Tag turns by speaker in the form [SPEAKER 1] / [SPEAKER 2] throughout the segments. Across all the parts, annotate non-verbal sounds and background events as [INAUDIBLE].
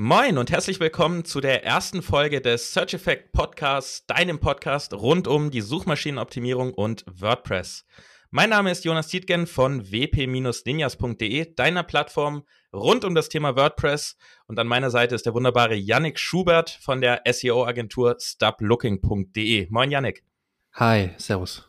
[SPEAKER 1] Moin und herzlich willkommen zu der ersten Folge des Search Effect Podcasts, deinem Podcast rund um die Suchmaschinenoptimierung und WordPress. Mein Name ist Jonas Tietgen von wp-ninjas.de, deiner Plattform rund um das Thema WordPress. Und an meiner Seite ist der wunderbare Yannick Schubert von der SEO-Agentur stoplooking.de. Moin Yannick.
[SPEAKER 2] Hi, servus.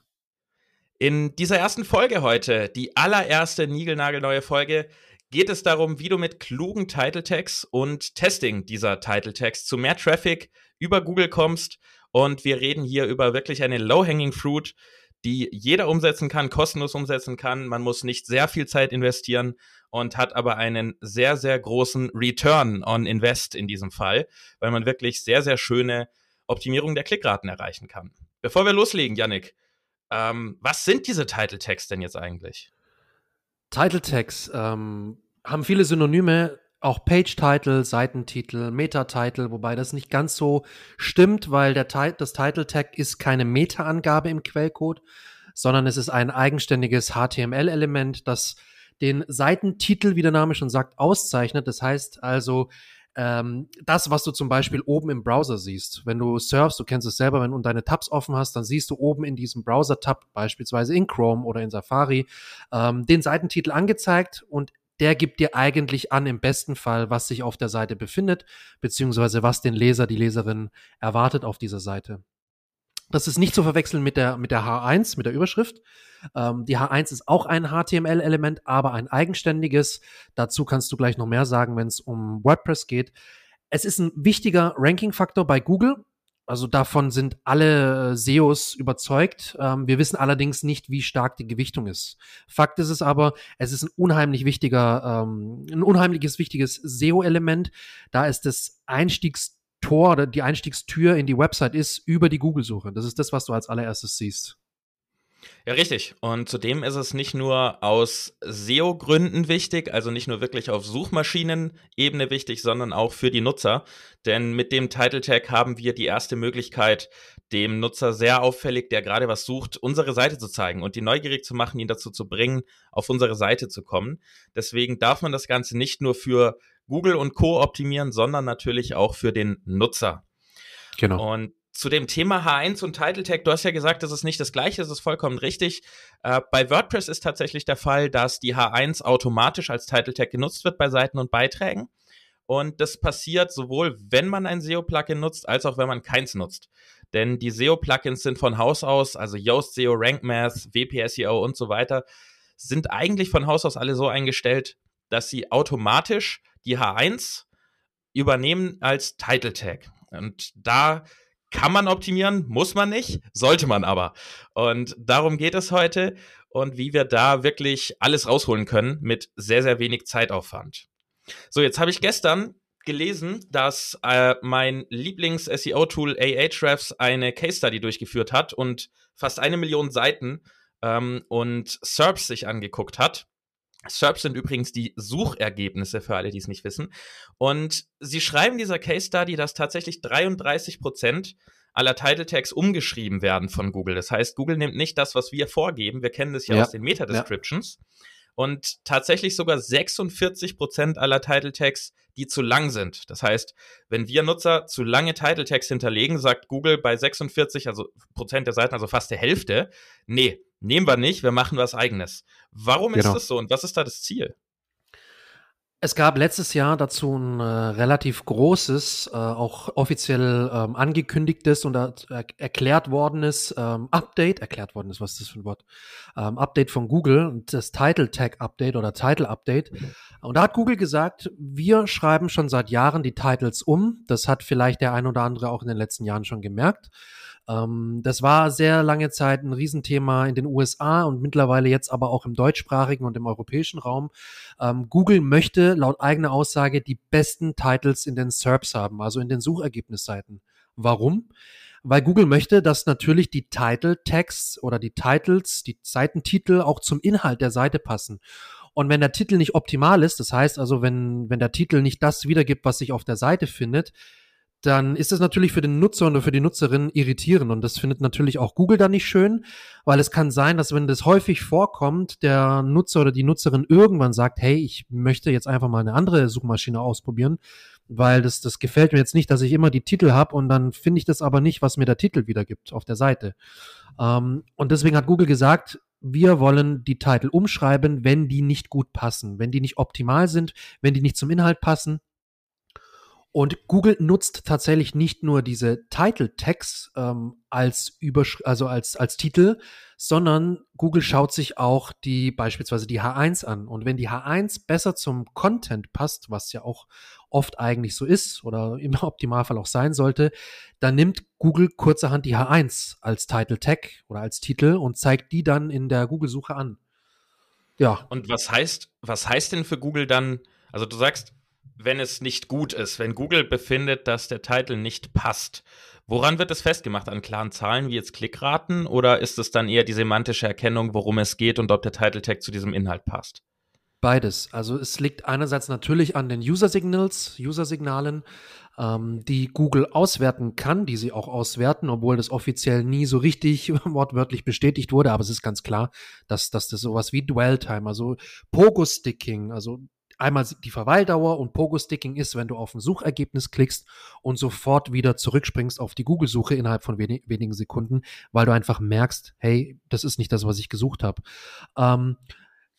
[SPEAKER 1] In dieser ersten Folge heute, die allererste niegelnagelneue Folge, geht es darum, wie du mit klugen Title Tags und Testing dieser Title Tags zu mehr Traffic über Google kommst. Und wir reden hier über wirklich eine Low-Hanging Fruit, die jeder umsetzen kann, kostenlos umsetzen kann. Man muss nicht sehr viel Zeit investieren und hat aber einen sehr, sehr großen Return on Invest in diesem Fall, weil man wirklich sehr, sehr schöne Optimierung der Klickraten erreichen kann. Bevor wir loslegen, Yannick, ähm, was sind diese Title Tags denn jetzt eigentlich?
[SPEAKER 2] Title Tags ähm, haben viele Synonyme, auch Page-Title, Seitentitel, Meta-Title, wobei das nicht ganz so stimmt, weil der, das Title-Tag ist keine Meta-Angabe im Quellcode, sondern es ist ein eigenständiges HTML-Element, das den Seitentitel, wie der Name schon sagt, auszeichnet. Das heißt also, ähm, das, was du zum Beispiel oben im Browser siehst, wenn du surfst, du kennst es selber, wenn du deine Tabs offen hast, dann siehst du oben in diesem Browser-Tab, beispielsweise in Chrome oder in Safari, ähm, den Seitentitel angezeigt und der gibt dir eigentlich an, im besten Fall, was sich auf der Seite befindet, beziehungsweise was den Leser, die Leserin erwartet auf dieser Seite. Das ist nicht zu verwechseln mit der, mit der H1, mit der Überschrift. Ähm, die H1 ist auch ein HTML-Element, aber ein eigenständiges. Dazu kannst du gleich noch mehr sagen, wenn es um WordPress geht. Es ist ein wichtiger Ranking-Faktor bei Google. Also davon sind alle SEOs überzeugt. Ähm, wir wissen allerdings nicht, wie stark die Gewichtung ist. Fakt ist es aber, es ist ein unheimlich wichtiger, ähm, ein unheimliches wichtiges SEO-Element. Da ist das Einstiegstor oder die Einstiegstür in die Website ist über die Google-Suche. Das ist das, was du als allererstes siehst.
[SPEAKER 1] Ja, richtig. Und zudem ist es nicht nur aus SEO-Gründen wichtig, also nicht nur wirklich auf Suchmaschinenebene wichtig, sondern auch für die Nutzer. Denn mit dem Title Tag haben wir die erste Möglichkeit, dem Nutzer sehr auffällig, der gerade was sucht, unsere Seite zu zeigen und die neugierig zu machen, ihn dazu zu bringen, auf unsere Seite zu kommen. Deswegen darf man das Ganze nicht nur für Google und Co. optimieren, sondern natürlich auch für den Nutzer. Genau. Und zu dem Thema H1 und Title Tag, du hast ja gesagt, das ist nicht das gleiche, das ist vollkommen richtig. Äh, bei WordPress ist tatsächlich der Fall, dass die H1 automatisch als Title Tag genutzt wird bei Seiten und Beiträgen. Und das passiert sowohl, wenn man ein SEO-Plugin nutzt, als auch wenn man keins nutzt. Denn die SEO-Plugins sind von Haus aus, also Yoast SEO, Rank Math, WP SEO und so weiter, sind eigentlich von Haus aus alle so eingestellt, dass sie automatisch die H1 übernehmen als Title Tag. Und da kann man optimieren, muss man nicht, sollte man aber. Und darum geht es heute und wie wir da wirklich alles rausholen können mit sehr, sehr wenig Zeitaufwand. So, jetzt habe ich gestern gelesen, dass äh, mein Lieblings-SEO-Tool Ahrefs eine Case Study durchgeführt hat und fast eine Million Seiten ähm, und SERPs sich angeguckt hat. SERPs sind übrigens die Suchergebnisse für alle, die es nicht wissen. Und sie schreiben dieser Case Study, dass tatsächlich 33 Prozent aller Title Tags umgeschrieben werden von Google. Das heißt, Google nimmt nicht das, was wir vorgeben. Wir kennen das ja, ja. aus den Meta Descriptions. Ja. Und tatsächlich sogar 46 Prozent aller Title Tags, die zu lang sind. Das heißt, wenn wir Nutzer zu lange Title Tags hinterlegen, sagt Google bei 46 also Prozent der Seiten, also fast der Hälfte, nee, nehmen wir nicht, wir machen was eigenes. Warum genau. ist das so und was ist da das Ziel?
[SPEAKER 2] Es gab letztes Jahr dazu ein äh, relativ großes, äh, auch offiziell ähm, angekündigtes und er erklärt wordenes ähm, Update, erklärt worden ist, was ist das für ein Wort? Ähm, Update von Google, das Title Tag Update oder Title Update. Und da hat Google gesagt, wir schreiben schon seit Jahren die Titles um. Das hat vielleicht der ein oder andere auch in den letzten Jahren schon gemerkt. Ähm, das war sehr lange Zeit ein Riesenthema in den USA und mittlerweile jetzt aber auch im deutschsprachigen und im europäischen Raum. Ähm, Google möchte laut eigener Aussage die besten Titles in den SERPs haben, also in den Suchergebnisseiten. Warum? Weil Google möchte, dass natürlich die Title Tags oder die Titles, die Seitentitel auch zum Inhalt der Seite passen. Und wenn der Titel nicht optimal ist, das heißt also, wenn, wenn der Titel nicht das wiedergibt, was sich auf der Seite findet, dann ist das natürlich für den Nutzer oder für die Nutzerin irritierend und das findet natürlich auch Google dann nicht schön, weil es kann sein, dass wenn das häufig vorkommt, der Nutzer oder die Nutzerin irgendwann sagt, hey, ich möchte jetzt einfach mal eine andere Suchmaschine ausprobieren, weil das, das gefällt mir jetzt nicht, dass ich immer die Titel habe und dann finde ich das aber nicht, was mir der Titel wiedergibt auf der Seite. Ähm, und deswegen hat Google gesagt, wir wollen die Titel umschreiben, wenn die nicht gut passen, wenn die nicht optimal sind, wenn die nicht zum Inhalt passen und Google nutzt tatsächlich nicht nur diese Title Tags ähm, als Übersch also als als Titel, sondern Google schaut sich auch die beispielsweise die H1 an. Und wenn die H1 besser zum Content passt, was ja auch oft eigentlich so ist oder [LAUGHS] im Optimalfall auch sein sollte, dann nimmt Google kurzerhand die H1 als Title Tag oder als Titel und zeigt die dann in der Google-Suche an.
[SPEAKER 1] Ja. Und was heißt, was heißt denn für Google dann, also du sagst, wenn es nicht gut ist, wenn Google befindet, dass der Titel nicht passt. Woran wird es festgemacht? An klaren Zahlen wie jetzt Klickraten oder ist es dann eher die semantische Erkennung, worum es geht und ob der Title Tag zu diesem Inhalt passt?
[SPEAKER 2] Beides. Also es liegt einerseits natürlich an den User Signals, User Signalen, ähm, die Google auswerten kann, die sie auch auswerten, obwohl das offiziell nie so richtig [LAUGHS] wortwörtlich bestätigt wurde. Aber es ist ganz klar, dass, dass das sowas wie Dwell Time, also Pogo Sticking, also einmal die Verweildauer und Pogo-Sticking ist, wenn du auf ein Suchergebnis klickst und sofort wieder zurückspringst auf die Google-Suche innerhalb von wenig, wenigen Sekunden, weil du einfach merkst, hey, das ist nicht das, was ich gesucht habe. Ähm,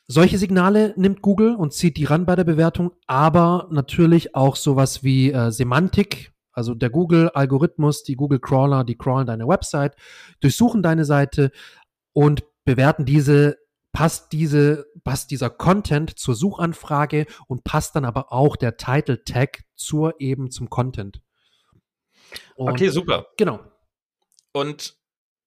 [SPEAKER 2] solche Signale nimmt Google und zieht die ran bei der Bewertung, aber natürlich auch sowas wie äh, Semantik, also der Google-Algorithmus, die Google-Crawler, die crawlen deine Website, durchsuchen deine Seite und bewerten diese passt diese, passt dieser Content zur Suchanfrage und passt dann aber auch der Title Tag zur eben zum Content.
[SPEAKER 1] Und okay, super.
[SPEAKER 2] Genau.
[SPEAKER 1] Und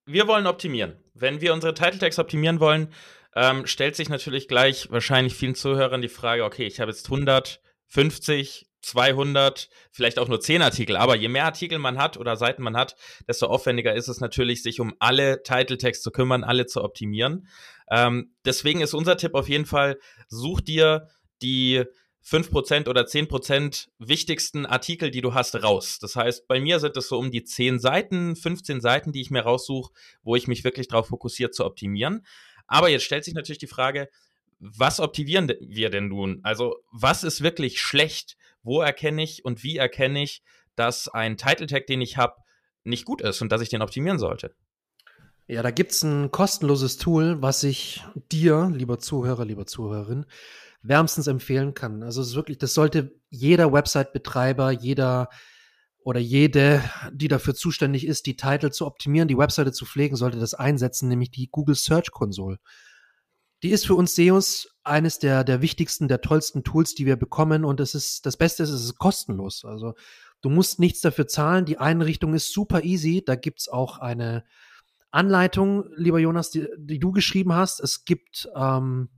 [SPEAKER 1] wir wollen optimieren. Wenn wir unsere Title Tags optimieren wollen, ähm, stellt sich natürlich gleich wahrscheinlich vielen Zuhörern die Frage, okay, ich habe jetzt 150 200, vielleicht auch nur 10 Artikel. Aber je mehr Artikel man hat oder Seiten man hat, desto aufwendiger ist es natürlich, sich um alle Title Tags zu kümmern, alle zu optimieren. Ähm, deswegen ist unser Tipp auf jeden Fall, such dir die 5% oder 10% wichtigsten Artikel, die du hast, raus. Das heißt, bei mir sind es so um die 10 Seiten, 15 Seiten, die ich mir raussuche, wo ich mich wirklich darauf fokussiere zu optimieren. Aber jetzt stellt sich natürlich die Frage, was optimieren wir denn nun? Also, was ist wirklich schlecht? wo erkenne ich und wie erkenne ich, dass ein Title Tag, den ich habe, nicht gut ist und dass ich den optimieren sollte?
[SPEAKER 2] Ja, da gibt es ein kostenloses Tool, was ich dir, lieber Zuhörer, lieber Zuhörerin, wärmstens empfehlen kann. Also es ist wirklich, das sollte jeder Website-Betreiber, jeder oder jede, die dafür zuständig ist, die Titel zu optimieren, die Webseite zu pflegen, sollte das einsetzen, nämlich die Google Search Console. Die ist für uns SEOs eines der, der wichtigsten, der tollsten Tools, die wir bekommen. Und es ist, das Beste ist, es ist kostenlos. Also du musst nichts dafür zahlen. Die Einrichtung ist super easy. Da gibt's auch eine Anleitung, lieber Jonas, die, die du geschrieben hast. Es gibt ähm,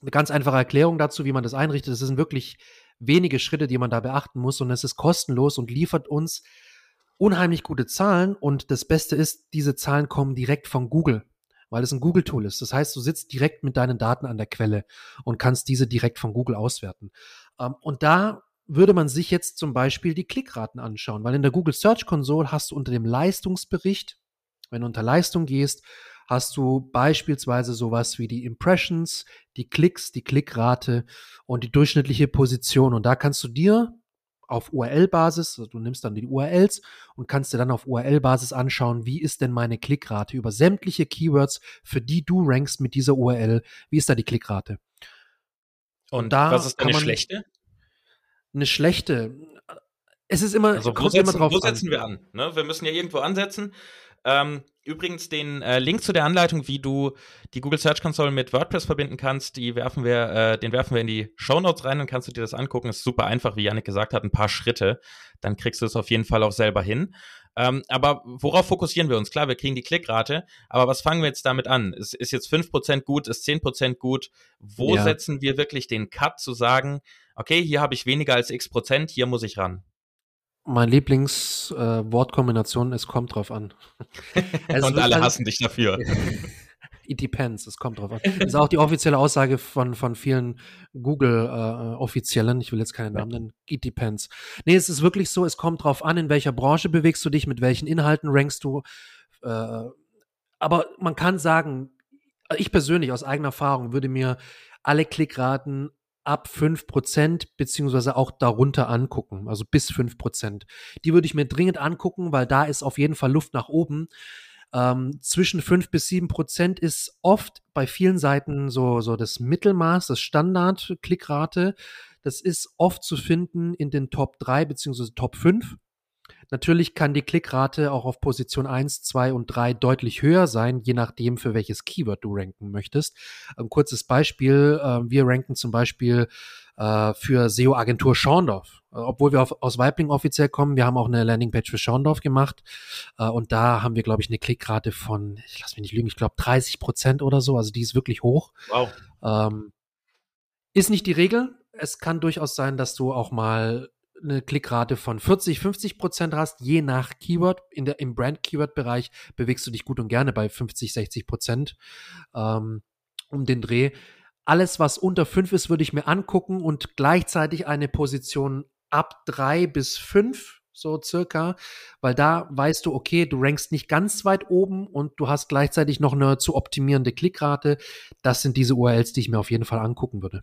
[SPEAKER 2] eine ganz einfache Erklärung dazu, wie man das einrichtet. Es sind wirklich wenige Schritte, die man da beachten muss. Und es ist kostenlos und liefert uns unheimlich gute Zahlen. Und das Beste ist, diese Zahlen kommen direkt von Google weil es ein Google-Tool ist. Das heißt, du sitzt direkt mit deinen Daten an der Quelle und kannst diese direkt von Google auswerten. Ähm, und da würde man sich jetzt zum Beispiel die Klickraten anschauen, weil in der Google Search Console hast du unter dem Leistungsbericht, wenn du unter Leistung gehst, hast du beispielsweise sowas wie die Impressions, die Klicks, die Klickrate und die durchschnittliche Position. Und da kannst du dir auf URL-Basis, also du nimmst dann die URLs und kannst dir dann auf URL-Basis anschauen, wie ist denn meine Klickrate über sämtliche Keywords, für die du rankst mit dieser URL, wie ist da die Klickrate?
[SPEAKER 1] Und, und da was ist eine schlechte?
[SPEAKER 2] Eine schlechte. Es ist immer,
[SPEAKER 1] also wo, setzen, immer drauf wo setzen wir an? Ne? Wir müssen ja irgendwo ansetzen. Ähm, übrigens, den äh, Link zu der Anleitung, wie du die Google Search Console mit WordPress verbinden kannst, die werfen wir, äh, den werfen wir in die Show Notes rein, dann kannst du dir das angucken. Ist super einfach, wie Janik gesagt hat, ein paar Schritte. Dann kriegst du es auf jeden Fall auch selber hin. Ähm, aber worauf fokussieren wir uns? Klar, wir kriegen die Klickrate, aber was fangen wir jetzt damit an? Ist, ist jetzt 5% gut, ist 10% gut? Wo ja. setzen wir wirklich den Cut zu sagen, okay, hier habe ich weniger als x Prozent, hier muss ich ran?
[SPEAKER 2] Mein Lieblingswortkombination, äh, es kommt drauf an. [LAUGHS]
[SPEAKER 1] Und alle hassen dich dafür. [LAUGHS]
[SPEAKER 2] It depends, es kommt drauf an. Das ist auch die offizielle Aussage von, von vielen Google-Offiziellen. Äh, ich will jetzt keinen Namen nennen. It depends. Nee, es ist wirklich so, es kommt drauf an, in welcher Branche bewegst du dich, mit welchen Inhalten rankst du. Äh, aber man kann sagen, ich persönlich aus eigener Erfahrung würde mir alle Klickraten ab 5% beziehungsweise auch darunter angucken, also bis 5%. Die würde ich mir dringend angucken, weil da ist auf jeden Fall Luft nach oben. Ähm, zwischen 5 bis 7 Prozent ist oft bei vielen Seiten so, so das Mittelmaß, das Standard-Klickrate. Das ist oft zu finden in den Top 3 beziehungsweise Top 5. Natürlich kann die Klickrate auch auf Position 1, 2 und 3 deutlich höher sein, je nachdem, für welches Keyword du ranken möchtest. Ein kurzes Beispiel, äh, wir ranken zum Beispiel äh, für SEO-Agentur Schorndorf. Äh, obwohl wir auf, aus Weibling offiziell kommen, wir haben auch eine Landingpage für Schorndorf gemacht äh, und da haben wir, glaube ich, eine Klickrate von, ich lass mich nicht lügen, ich glaube 30 Prozent oder so, also die ist wirklich hoch. Wow. Ähm, ist nicht die Regel. Es kann durchaus sein, dass du auch mal eine Klickrate von 40, 50 Prozent hast, je nach Keyword. In der, Im Brand-Keyword-Bereich bewegst du dich gut und gerne bei 50, 60 Prozent ähm, um den Dreh. Alles, was unter 5 ist, würde ich mir angucken und gleichzeitig eine Position ab 3 bis 5, so circa, weil da weißt du, okay, du rankst nicht ganz weit oben und du hast gleichzeitig noch eine zu optimierende Klickrate. Das sind diese URLs, die ich mir auf jeden Fall angucken würde.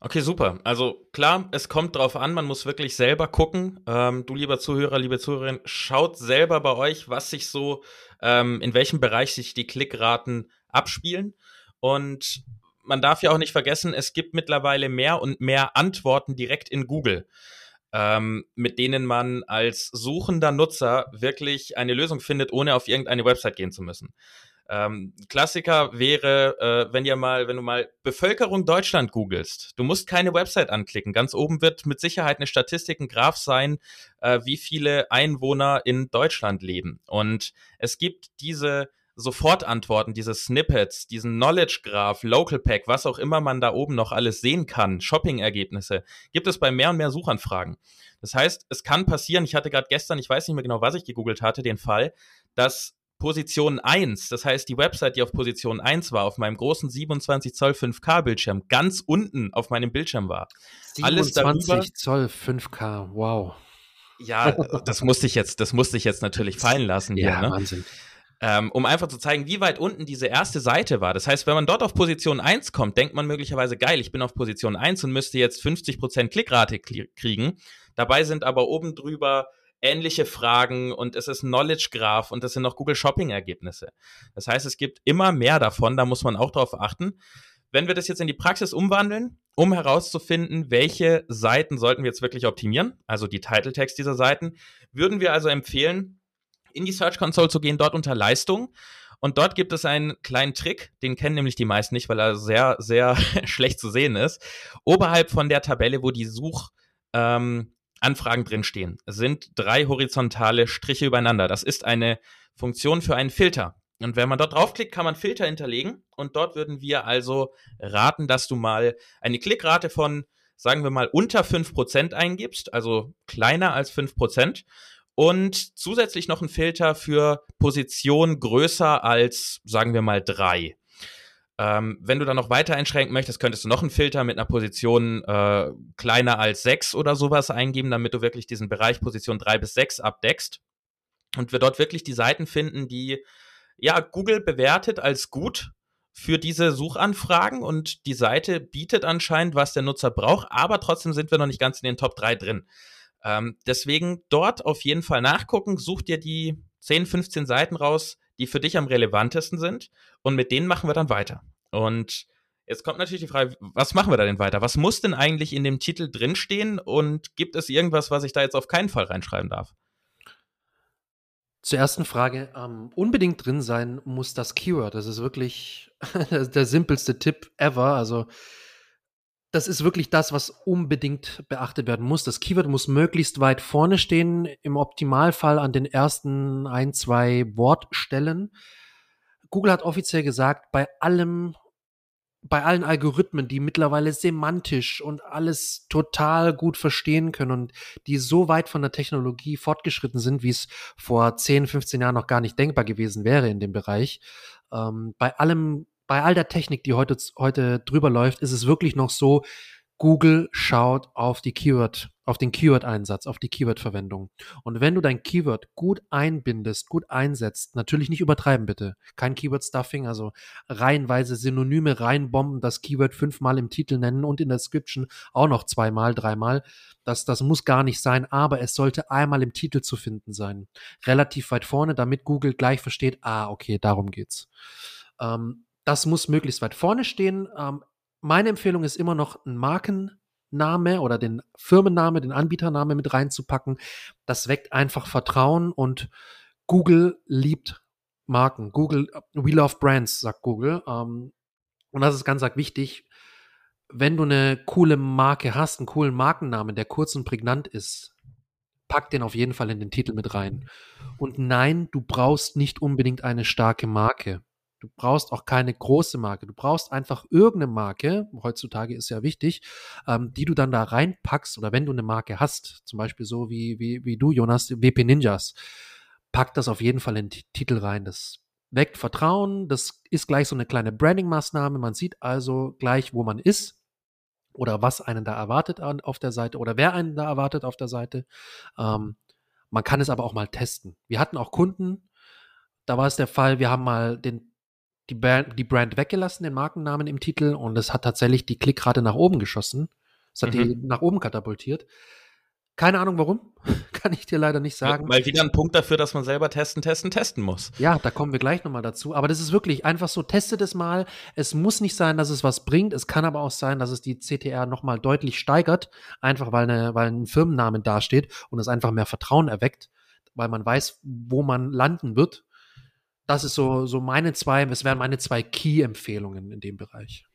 [SPEAKER 1] Okay, super. Also klar, es kommt drauf an, man muss wirklich selber gucken. Ähm, du, lieber Zuhörer, liebe Zuhörerin, schaut selber bei euch, was sich so, ähm, in welchem Bereich sich die Klickraten abspielen. Und man darf ja auch nicht vergessen, es gibt mittlerweile mehr und mehr Antworten direkt in Google, ähm, mit denen man als suchender Nutzer wirklich eine Lösung findet, ohne auf irgendeine Website gehen zu müssen. Ähm, Klassiker wäre, äh, wenn ihr mal, wenn du mal Bevölkerung Deutschland googelst, du musst keine Website anklicken. Ganz oben wird mit Sicherheit eine Statistik, ein Graph sein, äh, wie viele Einwohner in Deutschland leben. Und es gibt diese Sofortantworten, diese Snippets, diesen Knowledge Graph, Local Pack, was auch immer man da oben noch alles sehen kann, Shopping-Ergebnisse, gibt es bei mehr und mehr Suchanfragen. Das heißt, es kann passieren, ich hatte gerade gestern, ich weiß nicht mehr genau, was ich gegoogelt hatte, den Fall, dass Position 1, das heißt die Website, die auf Position 1 war, auf meinem großen 27 Zoll 5K Bildschirm, ganz unten auf meinem Bildschirm war.
[SPEAKER 2] 27 Alles darüber, Zoll 5K, wow.
[SPEAKER 1] Ja, das musste ich jetzt, das musste ich jetzt natürlich fallen lassen.
[SPEAKER 2] Ja, hier, ne? Wahnsinn.
[SPEAKER 1] Ähm, um einfach zu zeigen, wie weit unten diese erste Seite war. Das heißt, wenn man dort auf Position 1 kommt, denkt man möglicherweise, geil, ich bin auf Position 1 und müsste jetzt 50% Klickrate kriegen. Dabei sind aber oben drüber ähnliche Fragen und es ist Knowledge Graph und es sind noch Google Shopping Ergebnisse. Das heißt, es gibt immer mehr davon, da muss man auch drauf achten. Wenn wir das jetzt in die Praxis umwandeln, um herauszufinden, welche Seiten sollten wir jetzt wirklich optimieren, also die Title Text dieser Seiten, würden wir also empfehlen, in die Search Console zu gehen, dort unter Leistung und dort gibt es einen kleinen Trick, den kennen nämlich die meisten nicht, weil er sehr, sehr [LAUGHS] schlecht zu sehen ist. Oberhalb von der Tabelle, wo die Such, ähm, Anfragen drinstehen, sind drei horizontale Striche übereinander. Das ist eine Funktion für einen Filter. Und wenn man dort draufklickt, kann man Filter hinterlegen. Und dort würden wir also raten, dass du mal eine Klickrate von, sagen wir mal, unter 5% eingibst, also kleiner als 5%. Und zusätzlich noch einen Filter für Position größer als, sagen wir mal, 3. Ähm, wenn du dann noch weiter einschränken möchtest, könntest du noch einen Filter mit einer Position äh, kleiner als 6 oder sowas eingeben, damit du wirklich diesen Bereich Position 3 bis 6 abdeckst. Und wir dort wirklich die Seiten finden, die ja Google bewertet als gut für diese Suchanfragen und die Seite bietet anscheinend, was der Nutzer braucht, aber trotzdem sind wir noch nicht ganz in den Top 3 drin. Ähm, deswegen dort auf jeden Fall nachgucken, such dir die 10, 15 Seiten raus, die für dich am relevantesten sind und mit denen machen wir dann weiter. Und jetzt kommt natürlich die Frage, was machen wir da denn weiter? Was muss denn eigentlich in dem Titel drinstehen und gibt es irgendwas, was ich da jetzt auf keinen Fall reinschreiben darf?
[SPEAKER 2] Zur ersten Frage, ähm, unbedingt drin sein muss das Keyword. Das ist wirklich [LAUGHS] der simpelste Tipp ever. Also das ist wirklich das, was unbedingt beachtet werden muss. Das Keyword muss möglichst weit vorne stehen, im Optimalfall an den ersten ein, zwei Wortstellen. Google hat offiziell gesagt, bei allem bei allen Algorithmen, die mittlerweile semantisch und alles total gut verstehen können und die so weit von der Technologie fortgeschritten sind, wie es vor 10, 15 Jahren noch gar nicht denkbar gewesen wäre in dem Bereich. Ähm, bei allem, bei all der Technik, die heute, heute drüber läuft, ist es wirklich noch so, Google schaut auf die Keyword, auf den Keyword-Einsatz, auf die Keyword-Verwendung. Und wenn du dein Keyword gut einbindest, gut einsetzt, natürlich nicht übertreiben bitte. Kein Keyword-Stuffing, also reihenweise Synonyme reinbomben, das Keyword fünfmal im Titel nennen und in der Description auch noch zweimal, dreimal. Das, das muss gar nicht sein, aber es sollte einmal im Titel zu finden sein. Relativ weit vorne, damit Google gleich versteht, ah, okay, darum geht's. Ähm, das muss möglichst weit vorne stehen. Ähm, meine Empfehlung ist immer noch ein Markenname oder den Firmenname, den Anbietername mit reinzupacken. Das weckt einfach Vertrauen und Google liebt Marken. Google, we love brands, sagt Google. Ähm, und das ist ganz, ganz wichtig. Wenn du eine coole Marke hast, einen coolen Markennamen, der kurz und prägnant ist, pack den auf jeden Fall in den Titel mit rein. Und nein, du brauchst nicht unbedingt eine starke Marke. Du brauchst auch keine große Marke. Du brauchst einfach irgendeine Marke, heutzutage ist ja wichtig, ähm, die du dann da reinpackst oder wenn du eine Marke hast, zum Beispiel so wie, wie, wie du, Jonas, WP Ninjas, pack das auf jeden Fall in den Titel rein. Das weckt Vertrauen, das ist gleich so eine kleine Branding-Maßnahme. Man sieht also gleich, wo man ist oder was einen da erwartet an, auf der Seite oder wer einen da erwartet auf der Seite. Ähm, man kann es aber auch mal testen. Wir hatten auch Kunden, da war es der Fall, wir haben mal den die Brand, die Brand weggelassen, den Markennamen im Titel, und es hat tatsächlich die Klickrate nach oben geschossen. Es hat mhm. die nach oben katapultiert. Keine Ahnung warum, [LAUGHS] kann ich dir leider nicht sagen.
[SPEAKER 1] Mal wieder ein Punkt dafür, dass man selber testen, testen, testen muss.
[SPEAKER 2] Ja, da kommen wir gleich nochmal dazu. Aber das ist wirklich einfach so, testet es mal. Es muss nicht sein, dass es was bringt. Es kann aber auch sein, dass es die CTR nochmal deutlich steigert, einfach weil, eine, weil ein Firmennamen dasteht und es einfach mehr Vertrauen erweckt, weil man weiß, wo man landen wird das ist so, so meine zwei, es wären meine zwei Key-Empfehlungen in dem Bereich.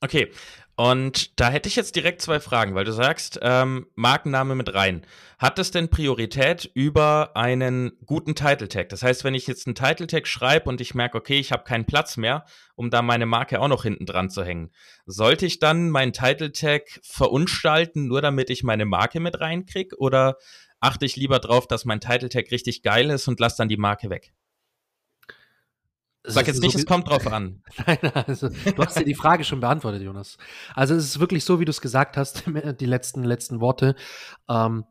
[SPEAKER 1] Okay, und da hätte ich jetzt direkt zwei Fragen, weil du sagst, ähm, Markenname mit rein. Hat das denn Priorität über einen guten Title Tag? Das heißt, wenn ich jetzt einen Title Tag schreibe und ich merke, okay, ich habe keinen Platz mehr, um da meine Marke auch noch hinten dran zu hängen, sollte ich dann meinen Title Tag verunstalten, nur damit ich meine Marke mit reinkriege? Oder achte ich lieber drauf, dass mein Title Tag richtig geil ist und lasse dann die Marke weg? Sag jetzt nicht, so es kommt drauf an. [LAUGHS]
[SPEAKER 2] Nein, also du hast dir die Frage schon beantwortet, Jonas. Also es ist wirklich so, wie du es gesagt hast, [LAUGHS] die letzten, letzten Worte. Ähm,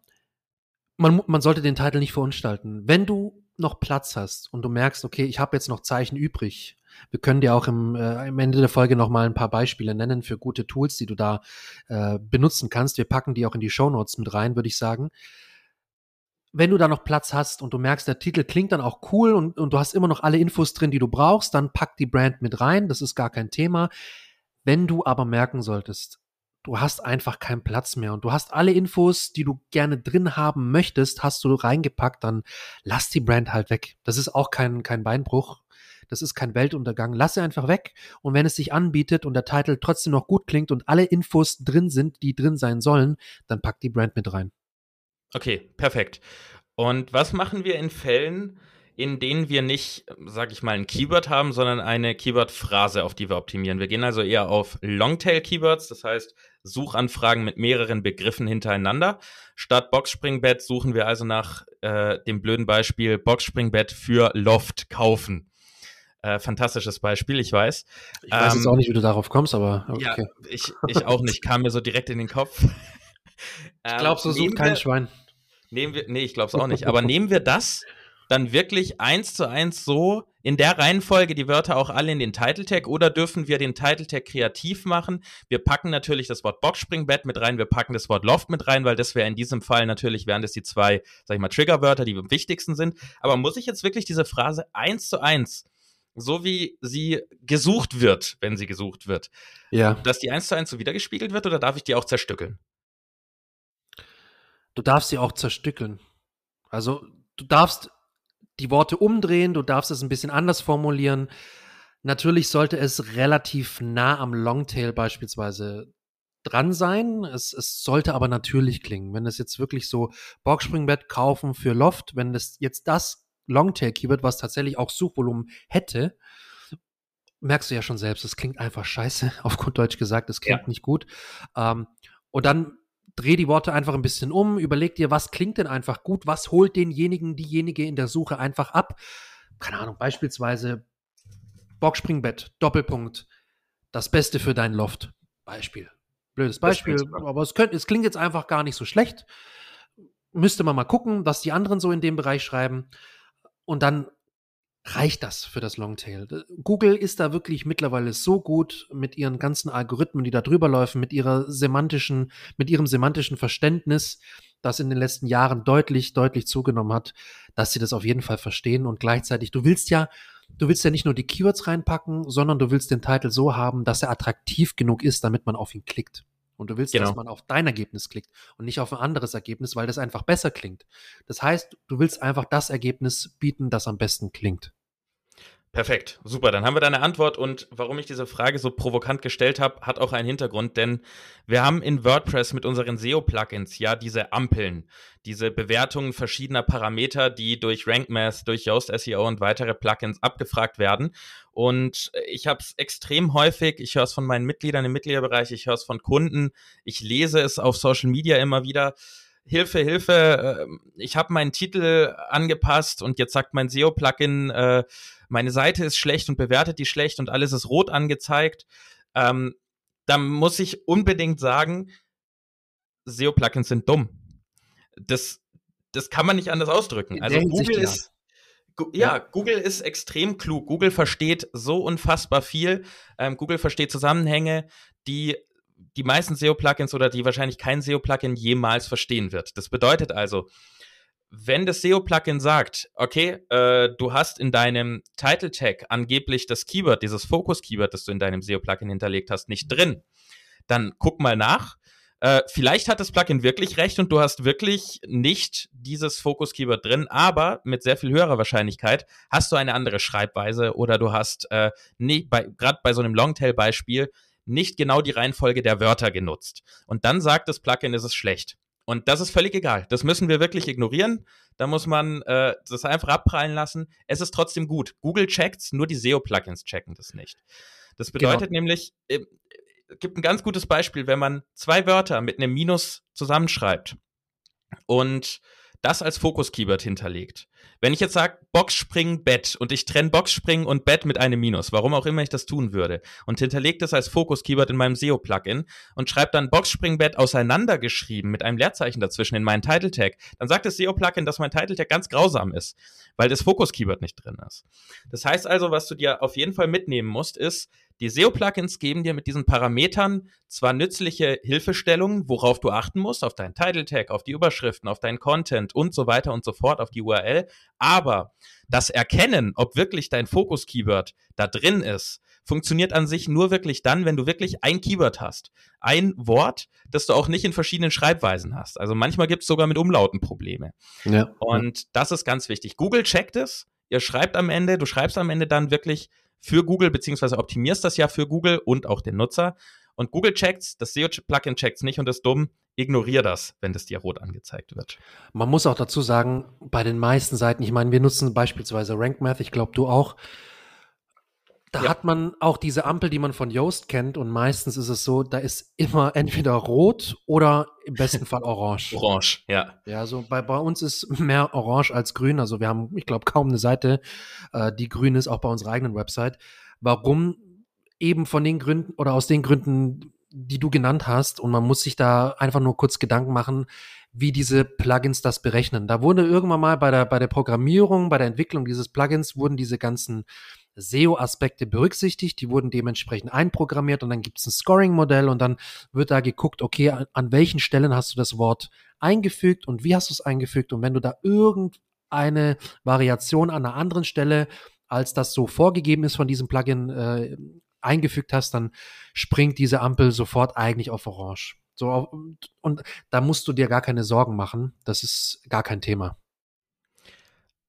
[SPEAKER 2] man, man sollte den Titel nicht verunstalten. Wenn du noch Platz hast und du merkst, okay, ich habe jetzt noch Zeichen übrig, wir können dir auch im, äh, im Ende der Folge noch mal ein paar Beispiele nennen für gute Tools, die du da äh, benutzen kannst. Wir packen die auch in die Show Notes mit rein, würde ich sagen wenn du da noch Platz hast und du merkst, der Titel klingt dann auch cool und, und du hast immer noch alle Infos drin, die du brauchst, dann pack die Brand mit rein, das ist gar kein Thema. Wenn du aber merken solltest, du hast einfach keinen Platz mehr und du hast alle Infos, die du gerne drin haben möchtest, hast du reingepackt, dann lass die Brand halt weg. Das ist auch kein, kein Beinbruch. Das ist kein Weltuntergang. Lass sie einfach weg. Und wenn es sich anbietet und der Titel trotzdem noch gut klingt und alle Infos drin sind, die drin sein sollen, dann pack die Brand mit rein.
[SPEAKER 1] Okay, perfekt. Und was machen wir in Fällen, in denen wir nicht, sag ich mal, ein Keyword haben, sondern eine Keyword-Phrase, auf die wir optimieren? Wir gehen also eher auf Longtail-Keywords, das heißt Suchanfragen mit mehreren Begriffen hintereinander. Statt Boxspringbett suchen wir also nach äh, dem blöden Beispiel Boxspringbett für Loft kaufen. Äh, fantastisches Beispiel, ich weiß.
[SPEAKER 2] Ich weiß ähm, jetzt auch nicht, wie du darauf kommst, aber
[SPEAKER 1] okay. Ja, ich, ich auch nicht, kam mir so direkt in den Kopf.
[SPEAKER 2] ich glaube, so sucht kein Schwein.
[SPEAKER 1] Nehmen wir, nee, ich glaube es auch nicht. [LAUGHS] Aber nehmen wir das dann wirklich eins zu eins so in der Reihenfolge die Wörter auch alle in den Title Tag oder dürfen wir den Title Tag kreativ machen? Wir packen natürlich das Wort Boxspringbett mit rein, wir packen das Wort Loft mit rein, weil das wäre in diesem Fall natürlich, wären das die zwei, sag ich mal, Triggerwörter, die am wichtigsten sind. Aber muss ich jetzt wirklich diese Phrase eins zu eins, so wie sie gesucht wird, wenn sie gesucht wird,
[SPEAKER 2] ja.
[SPEAKER 1] dass die eins zu eins so wiedergespiegelt wird oder darf ich die auch zerstückeln?
[SPEAKER 2] Du darfst sie auch zerstückeln. Also du darfst die Worte umdrehen, du darfst es ein bisschen anders formulieren. Natürlich sollte es relativ nah am Longtail beispielsweise dran sein. Es, es sollte aber natürlich klingen. Wenn es jetzt wirklich so Boxspringbett kaufen für Loft, wenn das jetzt das Longtail-Keyword, was tatsächlich auch Suchvolumen hätte, merkst du ja schon selbst, es klingt einfach scheiße, [LAUGHS] auf gut Deutsch gesagt, es klingt
[SPEAKER 1] Ja.
[SPEAKER 2] nicht gut. Ähm, und dann dreh die Worte einfach ein bisschen um, überleg dir, was klingt denn einfach gut, was holt denjenigen, diejenige in der Suche einfach ab. Keine Ahnung, beispielsweise Boxspringbett, Doppelpunkt, das Beste für dein Loft. Beispiel. Blödes Beispiel, aber es, könnt, es klingt jetzt einfach gar nicht so schlecht. Müsste man mal gucken, was die anderen so in dem Bereich schreiben. Und dann reicht das für das Longtail. Google ist da wirklich mittlerweile so gut mit ihren ganzen Algorithmen, die da drüber laufen, mit ihrer semantischen, mit ihrem semantischen Verständnis, das in den letzten Jahren deutlich, deutlich zugenommen hat, dass sie das auf jeden Fall verstehen und gleichzeitig, du willst ja, du willst ja nicht nur die Keywords reinpacken, sondern du willst den Titel so haben, dass er attraktiv genug ist, damit man auf ihn klickt. Und du willst,
[SPEAKER 1] Genau.
[SPEAKER 2] dass man auf dein Ergebnis klickt und nicht auf ein anderes Ergebnis, weil das einfach besser klingt. Das heißt, du willst einfach das Ergebnis bieten, das am besten klingt.
[SPEAKER 1] Perfekt, super. Dann haben wir deine Antwort und warum ich diese Frage so provokant gestellt habe, hat auch einen Hintergrund, denn wir haben in WordPress mit unseren SEO-Plugins ja diese Ampeln, diese Bewertungen verschiedener Parameter, die durch RankMath, durch Yoast SEO und weitere Plugins abgefragt werden. Und ich habe es extrem häufig, ich höre es von meinen Mitgliedern im Mitgliederbereich, ich höre es von Kunden, ich lese es auf Social Media immer wieder. Hilfe, Hilfe, äh, ich habe meinen Titel angepasst und jetzt sagt mein SEO-Plugin, äh, meine Seite ist schlecht und bewertet die schlecht und alles ist rot angezeigt. Ähm, da muss ich unbedingt sagen, SEO-Plugins sind dumm. Das, das kann man nicht anders ausdrücken. Also Google
[SPEAKER 2] ja.
[SPEAKER 1] ist ja,
[SPEAKER 2] Ja.
[SPEAKER 1] Google ist extrem klug. Google versteht so unfassbar viel. Ähm, Google versteht Zusammenhänge, die die meisten SEO-Plugins oder die wahrscheinlich kein SEO-Plugin jemals verstehen wird. Das bedeutet also, wenn das SEO-Plugin sagt, okay, äh, du hast in deinem Title-Tag angeblich das Keyword, dieses Focus-Keyword, das du in deinem SEO-Plugin hinterlegt hast, nicht drin, dann guck mal nach. Äh, vielleicht hat das Plugin wirklich recht und du hast wirklich nicht dieses Focus-Keyword drin, aber mit sehr viel höherer Wahrscheinlichkeit hast du eine andere Schreibweise oder du hast äh, bei, gerade bei so einem Longtail-Beispiel nicht genau die Reihenfolge der Wörter genutzt. Und dann sagt das Plugin, es ist schlecht. Und das ist völlig egal. Das müssen wir wirklich ignorieren. Da muss man äh, das einfach abprallen lassen. Es ist trotzdem gut. Google checkt's, nur die SEO-Plugins checken das nicht. Das bedeutet nämlich, äh, es gibt ein ganz gutes Beispiel, wenn man zwei Wörter mit einem Minus zusammenschreibt und das als Fokus-Keyword hinterlegt. Wenn ich jetzt sage Boxspringen, Bett und ich trenne Boxspringen und Bett mit einem Minus, warum auch immer ich das tun würde, und hinterlege das als Fokus-Keyword in meinem SEO-Plugin und schreibe dann Boxspringen, Bett auseinandergeschrieben mit einem Leerzeichen dazwischen in meinen Title-Tag, dann sagt das SEO-Plugin, dass mein Title-Tag ganz grausam ist, weil das Fokus-Keyword nicht drin ist. Das heißt also, was du dir auf jeden Fall mitnehmen musst, ist, die SEO-Plugins geben dir mit diesen Parametern zwar nützliche Hilfestellungen, worauf du achten musst, auf deinen Title-Tag, auf die Überschriften, auf deinen Content und so weiter und so fort, auf die URL, aber das Erkennen, ob wirklich dein Fokus-Keyword da drin ist, funktioniert an sich nur wirklich dann, wenn du wirklich ein Keyword hast. Ein Wort, das du auch nicht in verschiedenen Schreibweisen hast. Also manchmal gibt es sogar mit Umlauten Probleme.
[SPEAKER 2] Ja.
[SPEAKER 1] Und das ist ganz wichtig. Google checkt es. Ihr schreibt am Ende, du schreibst am Ende dann wirklich für Google, beziehungsweise optimierst das ja für Google und auch den Nutzer. Und Google checkt's, das SEO-Plugin checkt's nicht und ist dumm. Ignorier das, wenn das dir rot angezeigt wird.
[SPEAKER 2] Man muss auch dazu sagen, bei den meisten Seiten, ich meine, wir nutzen beispielsweise RankMath, ich glaube du auch, da
[SPEAKER 1] Ja.
[SPEAKER 2] hat man auch diese Ampel, die man von Yoast kennt und meistens ist es so, da ist immer [LAUGHS] entweder rot oder im besten Fall orange.
[SPEAKER 1] Orange, ja.
[SPEAKER 2] Ja, so bei, bei uns ist mehr orange als grün. Also wir haben, ich glaube, kaum eine Seite, äh, die grün ist, auch bei unserer eigenen Website. Warum? Eben von den Gründen oder aus den Gründen, die du genannt hast. Und man muss sich da einfach nur kurz Gedanken machen, wie diese Plugins das berechnen. Da wurde irgendwann mal bei der, bei der Programmierung, bei der Entwicklung dieses Plugins, wurden diese ganzen SEO-Aspekte berücksichtigt, die wurden dementsprechend einprogrammiert und dann gibt es ein Scoring-Modell und dann wird da geguckt, okay, an, an welchen Stellen hast du das Wort eingefügt und wie hast du es eingefügt und wenn du da irgendeine Variation an einer anderen Stelle, als das so vorgegeben ist von diesem Plugin, äh, eingefügt hast, dann springt diese Ampel sofort eigentlich auf Orange. So, auf- und da musst du dir gar keine Sorgen machen. Das ist gar kein Thema.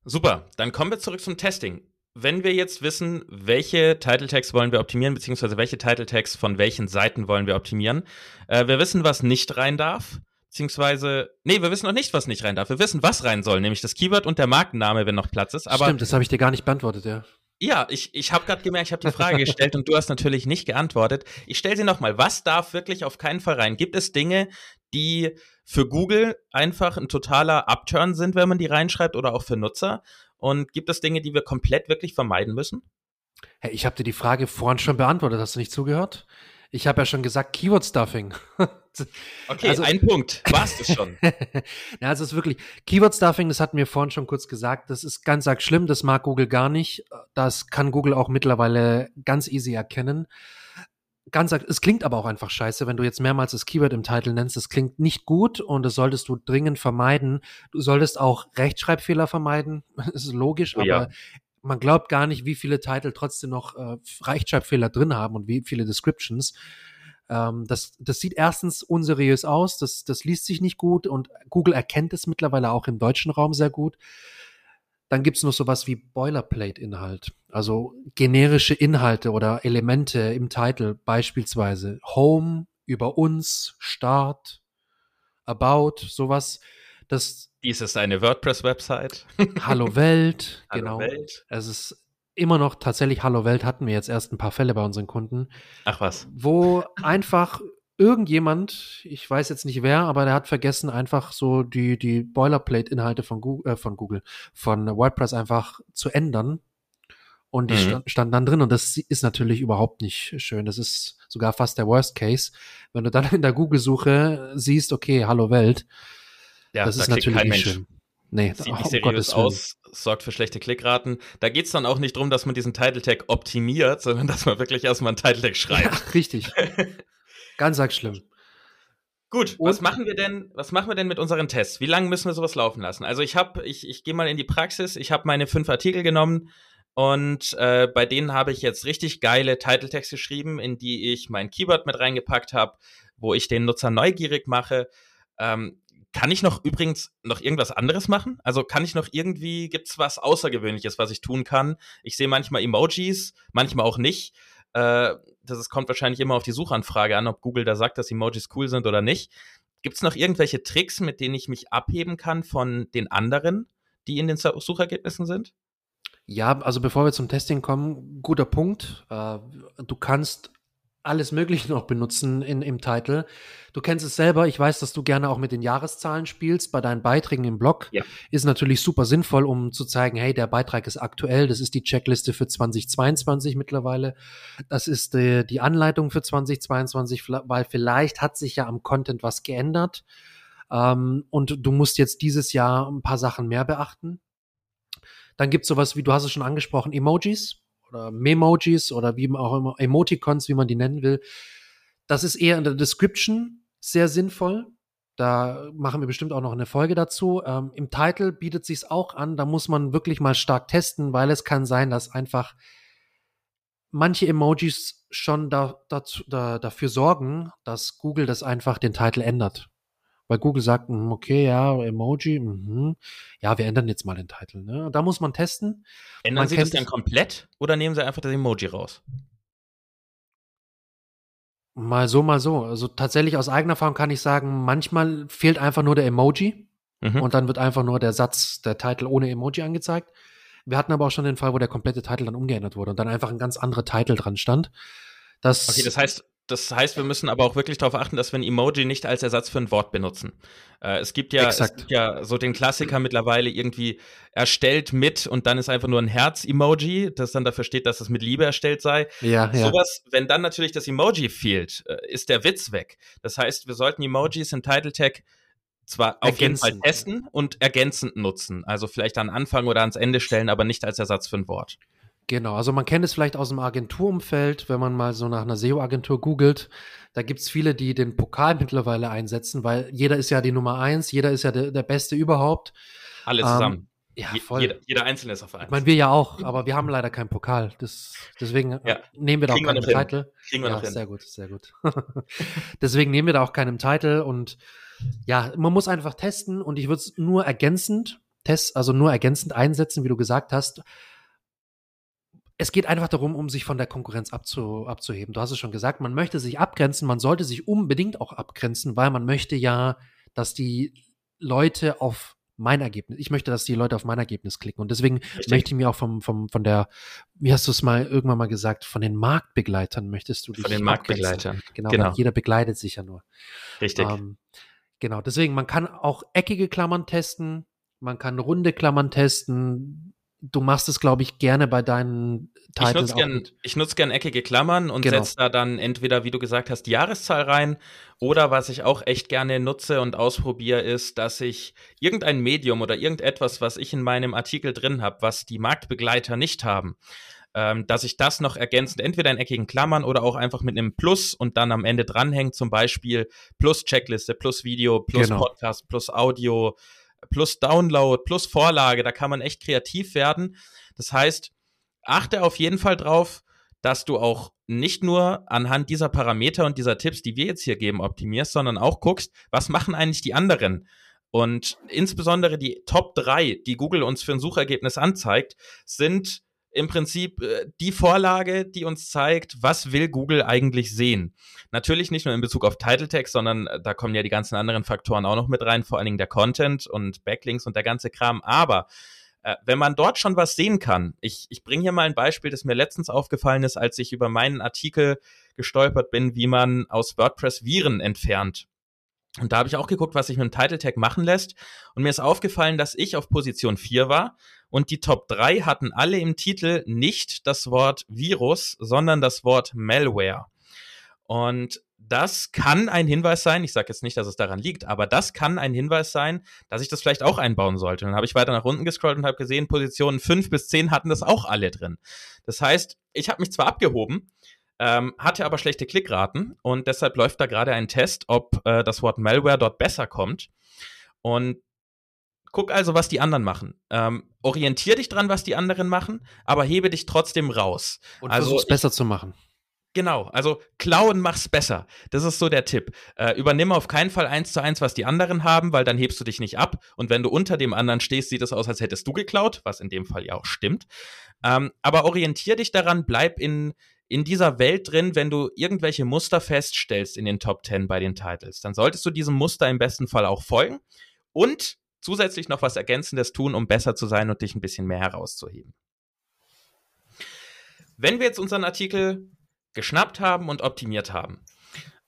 [SPEAKER 1] Super, dann kommen wir zurück zum Testing. Wenn wir jetzt wissen, welche Title Tags wollen wir optimieren, beziehungsweise welche Title Tags von welchen Seiten wollen wir optimieren, äh, wir wissen, was nicht rein darf, beziehungsweise, nee, wir wissen noch nicht, was nicht rein darf. Wir wissen, was rein soll, nämlich das Keyword und der Markenname, wenn noch Platz ist. Aber
[SPEAKER 2] Stimmt, das habe ich dir gar nicht beantwortet, ja.
[SPEAKER 1] Ja, ich, ich habe gerade gemerkt, ich habe die Frage gestellt und du hast natürlich nicht geantwortet. Ich stelle sie nochmal. Was darf wirklich auf keinen Fall rein? Gibt es Dinge, die für Google einfach ein totaler Upturn sind, wenn man die reinschreibt oder auch für Nutzer? Und gibt es Dinge, die wir komplett wirklich vermeiden müssen?
[SPEAKER 2] Hey, ich habe dir die Frage vorhin schon beantwortet. Hast du nicht zugehört? Ich habe ja schon gesagt, Keyword Stuffing. [LAUGHS]
[SPEAKER 1] okay, also, ein Punkt. Warst du schon? [LAUGHS]
[SPEAKER 2] ja, also es ist wirklich, Keyword Stuffing, das hatten wir vorhin schon kurz gesagt, das ist ganz arg schlimm, das mag Google gar nicht. Das kann Google auch mittlerweile ganz easy erkennen. Ganz, es klingt aber auch einfach scheiße, wenn du jetzt mehrmals das Keyword im Titel nennst. Das klingt nicht gut und das solltest du dringend vermeiden. Du solltest auch Rechtschreibfehler vermeiden. [LAUGHS] Das ist logisch, oh, aber ja man glaubt gar nicht, wie viele Titel trotzdem noch äh, Rechtschreibfehler drin haben und wie viele Descriptions. Ähm, das, das sieht erstens unseriös aus, das, das liest sich nicht gut und Google erkennt es mittlerweile auch im deutschen Raum sehr gut. Dann gibt es noch sowas wie Boilerplate-Inhalt, also generische Inhalte oder Elemente im Titel, beispielsweise Home, über uns, Start, About, sowas. Das
[SPEAKER 1] dies ist eine WordPress-Website.
[SPEAKER 2] Hallo Welt, [LAUGHS] Hallo genau. Welt. Es ist immer noch tatsächlich Hallo Welt hatten wir jetzt erst ein paar Fälle bei unseren Kunden.
[SPEAKER 1] Ach was.
[SPEAKER 2] Wo einfach irgendjemand, ich weiß jetzt nicht wer, aber der hat vergessen, einfach so die, die Boilerplate-Inhalte von Google, äh, von Google, von WordPress einfach zu ändern. Und die mhm. stand, stand dann drin. Und das ist natürlich überhaupt nicht schön. Das ist sogar fast der Worst Case. Wenn du dann in der Google-Suche siehst, okay, Hallo Welt,
[SPEAKER 1] ja, das da ist natürlich kein Mensch. Schön. Nee, Sieht nicht seriös um aus, sorgt für schlechte Klickraten. Da geht es dann auch nicht darum, dass man diesen Title Tag optimiert, sondern dass man wirklich erstmal einen Title Tag schreibt. Ja,
[SPEAKER 2] richtig. [LAUGHS] Ganz arg schlimm.
[SPEAKER 1] Gut, Und? was machen wir denn, was machen wir denn mit unseren Tests? Wie lange müssen wir sowas laufen lassen? Also ich habe, ich, ich gehe mal in die Praxis, ich habe meine fünf Artikel genommen und äh, bei denen habe ich jetzt richtig geile Title Tags geschrieben, in die ich mein Keyword mit reingepackt habe, wo ich den Nutzer neugierig mache. Ähm, kann ich noch übrigens noch irgendwas anderes machen? Also kann ich noch irgendwie, gibt es was Außergewöhnliches, was ich tun kann? Ich sehe manchmal Emojis, manchmal auch nicht. Äh, das ist, kommt wahrscheinlich immer auf die Suchanfrage an, ob Google da sagt, dass Emojis cool sind oder nicht. Gibt es noch irgendwelche Tricks, mit denen ich mich abheben kann von den anderen, die in den Suchergebnissen sind?
[SPEAKER 2] Ja, also bevor wir zum Testing kommen, guter Punkt. Äh, du kannst alles Mögliche noch benutzen in, im Titel. Du kennst es selber. Ich weiß, dass du gerne auch mit den Jahreszahlen spielst bei deinen Beiträgen im Blog. Ja. Ist natürlich super sinnvoll, um zu zeigen, hey, der Beitrag ist aktuell. Das ist die Checkliste für 2022 mittlerweile. Das ist die, die Anleitung für 2022, weil vielleicht hat sich ja am Content was geändert. Ähm, und du musst jetzt dieses Jahr ein paar Sachen mehr beachten. Dann gibt es sowas wie, du hast es schon angesprochen, Emojis oder Memojis oder wie auch immer, Emoticons, wie man die nennen will. Das ist eher in der Description sehr sinnvoll. Da machen wir bestimmt auch noch eine Folge dazu. Ähm, Im Titel bietet sich auch an. Da muss man wirklich mal stark testen, weil es kann sein, dass einfach manche Emojis schon da, dazu, da, dafür sorgen, dass Google das einfach den Titel ändert. Weil Google sagt, hm, okay, ja, Emoji, mh, ja, wir ändern jetzt mal den Titel. Ne? Da muss man testen.
[SPEAKER 1] Ändern
[SPEAKER 2] man
[SPEAKER 1] Sie das dann komplett oder nehmen Sie einfach das Emoji raus?
[SPEAKER 2] Mal so, mal so. Also tatsächlich aus eigener Erfahrung kann ich sagen, manchmal fehlt einfach nur der Emoji mhm. und dann wird einfach nur der Satz, der Titel ohne Emoji angezeigt. Wir hatten aber auch schon den Fall, wo der komplette Titel dann umgeändert wurde und dann einfach ein ganz anderer Titel dran stand.
[SPEAKER 1] Das okay, das heißt, das heißt, wir müssen aber auch wirklich darauf achten, dass wir ein Emoji nicht als Ersatz für ein Wort benutzen. Äh, es, gibt ja, es gibt ja so den Klassiker mittlerweile irgendwie erstellt mit und dann ist einfach nur ein Herz-Emoji, das dann dafür steht, dass es mit Liebe erstellt sei.
[SPEAKER 2] Ja, ja.
[SPEAKER 1] Sowas, wenn dann natürlich das Emoji fehlt, äh, ist der Witz weg. Das heißt, wir sollten Emojis im Title Tag zwar auf jeden Fall testen und ergänzend nutzen. Also vielleicht an Anfang oder ans Ende stellen, aber nicht als Ersatz für ein Wort.
[SPEAKER 2] Genau, also man kennt es vielleicht aus dem Agenturumfeld, wenn man mal so nach einer SEO-Agentur googelt. Da gibt's viele, die den Pokal mittlerweile einsetzen, weil jeder ist ja die Nummer eins, jeder ist ja der, der Beste überhaupt.
[SPEAKER 1] Alle zusammen. Ähm,
[SPEAKER 2] ja, voll.
[SPEAKER 1] Jeder, jeder, Einzelne ist auf eins.
[SPEAKER 2] Ich meine, wir ja auch, aber wir haben leider keinen Pokal. Das, deswegen ja. nehmen wir da Kriegen auch keinen Titel.
[SPEAKER 1] Kriegen wir
[SPEAKER 2] ja,
[SPEAKER 1] noch hin.
[SPEAKER 2] Sehr gut, sehr gut. [LAUGHS] deswegen nehmen wir da auch keinen Titel und ja, man muss einfach testen und ich würde es nur ergänzend, test, also nur ergänzend einsetzen, wie du gesagt hast es geht einfach darum, um sich von der Konkurrenz abzu, abzuheben. Du hast es schon gesagt, man möchte sich abgrenzen, man sollte sich unbedingt auch abgrenzen, weil man möchte ja, dass die Leute auf mein Ergebnis. Ich möchte, dass die Leute auf mein Ergebnis klicken. Und deswegen Richtig. möchte ich mir auch vom, vom, von der, wie hast du es mal irgendwann mal gesagt, von den Marktbegleitern möchtest du
[SPEAKER 1] dich. Von den Marktbegleitern.
[SPEAKER 2] Genau, genau. jeder begleitet sich ja nur.
[SPEAKER 1] Richtig. Ähm,
[SPEAKER 2] genau, deswegen, man kann auch eckige Klammern testen, man kann runde Klammern testen, du machst es, glaube ich, gerne bei deinen
[SPEAKER 1] Titles. Ich nutze gern, ich nutz gern eckige Klammern und genau. setze da dann entweder, wie du gesagt hast, die Jahreszahl rein oder was ich auch echt gerne nutze und ausprobiere, ist, dass ich irgendein Medium oder irgendetwas, was ich in meinem Artikel drin habe, was die Marktbegleiter nicht haben, ähm, dass ich das noch ergänzend entweder in eckigen Klammern oder auch einfach mit einem Plus und dann am Ende dranhängt, zum Beispiel Plus Checkliste, Plus Video, Plus genau. Podcast, Plus Audio, plus Download, plus Vorlage, da kann man echt kreativ werden. Das heißt, achte auf jeden Fall drauf, dass du auch nicht nur anhand dieser Parameter und dieser Tipps, die wir jetzt hier geben, optimierst, sondern auch guckst, was machen eigentlich die anderen? Und insbesondere die Top 3, die Google uns für ein Suchergebnis anzeigt, sind im Prinzip äh, die Vorlage, die uns zeigt, was will Google eigentlich sehen. Natürlich nicht nur in Bezug auf Title Text, sondern äh, da kommen ja die ganzen anderen Faktoren auch noch mit rein, vor allen Dingen der Content und Backlinks und der ganze Kram. Aber äh, wenn man dort schon was sehen kann, ich, ich bringe hier mal ein Beispiel, das mir letztens aufgefallen ist, als ich über meinen Artikel gestolpert bin, wie man aus WordPress Viren entfernt. Und da habe ich auch geguckt, was sich mit dem Title Tag machen lässt. Und mir ist aufgefallen, dass ich auf Position 4 war und die Top 3 hatten alle im Titel nicht das Wort Virus, sondern das Wort Malware. Und das kann ein Hinweis sein, ich sage jetzt nicht, dass es daran liegt, aber das kann ein Hinweis sein, dass ich das vielleicht auch einbauen sollte. Dann habe ich weiter nach unten gescrollt und habe gesehen, Positionen 5 bis 10 hatten das auch alle drin. Das heißt, ich habe mich zwar abgehoben, ähm, hatte aber schlechte Klickraten und deshalb läuft da gerade ein Test, ob äh, das Wort Malware dort besser kommt. Und guck also, was die anderen machen. Ähm, orientier dich dran, was die anderen machen, aber hebe dich trotzdem raus.
[SPEAKER 2] Und also, versuch's besser zu machen.
[SPEAKER 1] Genau, also klauen mach's besser. Das ist so der Tipp. Äh, übernimm auf keinen Fall eins zu eins, was die anderen haben, weil dann hebst du dich nicht ab. Und wenn du unter dem anderen stehst, sieht es aus, als hättest du geklaut, was in dem Fall ja auch stimmt. Ähm, aber orientier dich daran, bleib in, in dieser Welt drin, wenn du irgendwelche Muster feststellst in den Top 10 bei den Titles, dann solltest du diesem Muster im besten Fall auch folgen und zusätzlich noch was Ergänzendes tun, um besser zu sein und dich ein bisschen mehr herauszuheben. Wenn wir jetzt unseren Artikel geschnappt haben und optimiert haben,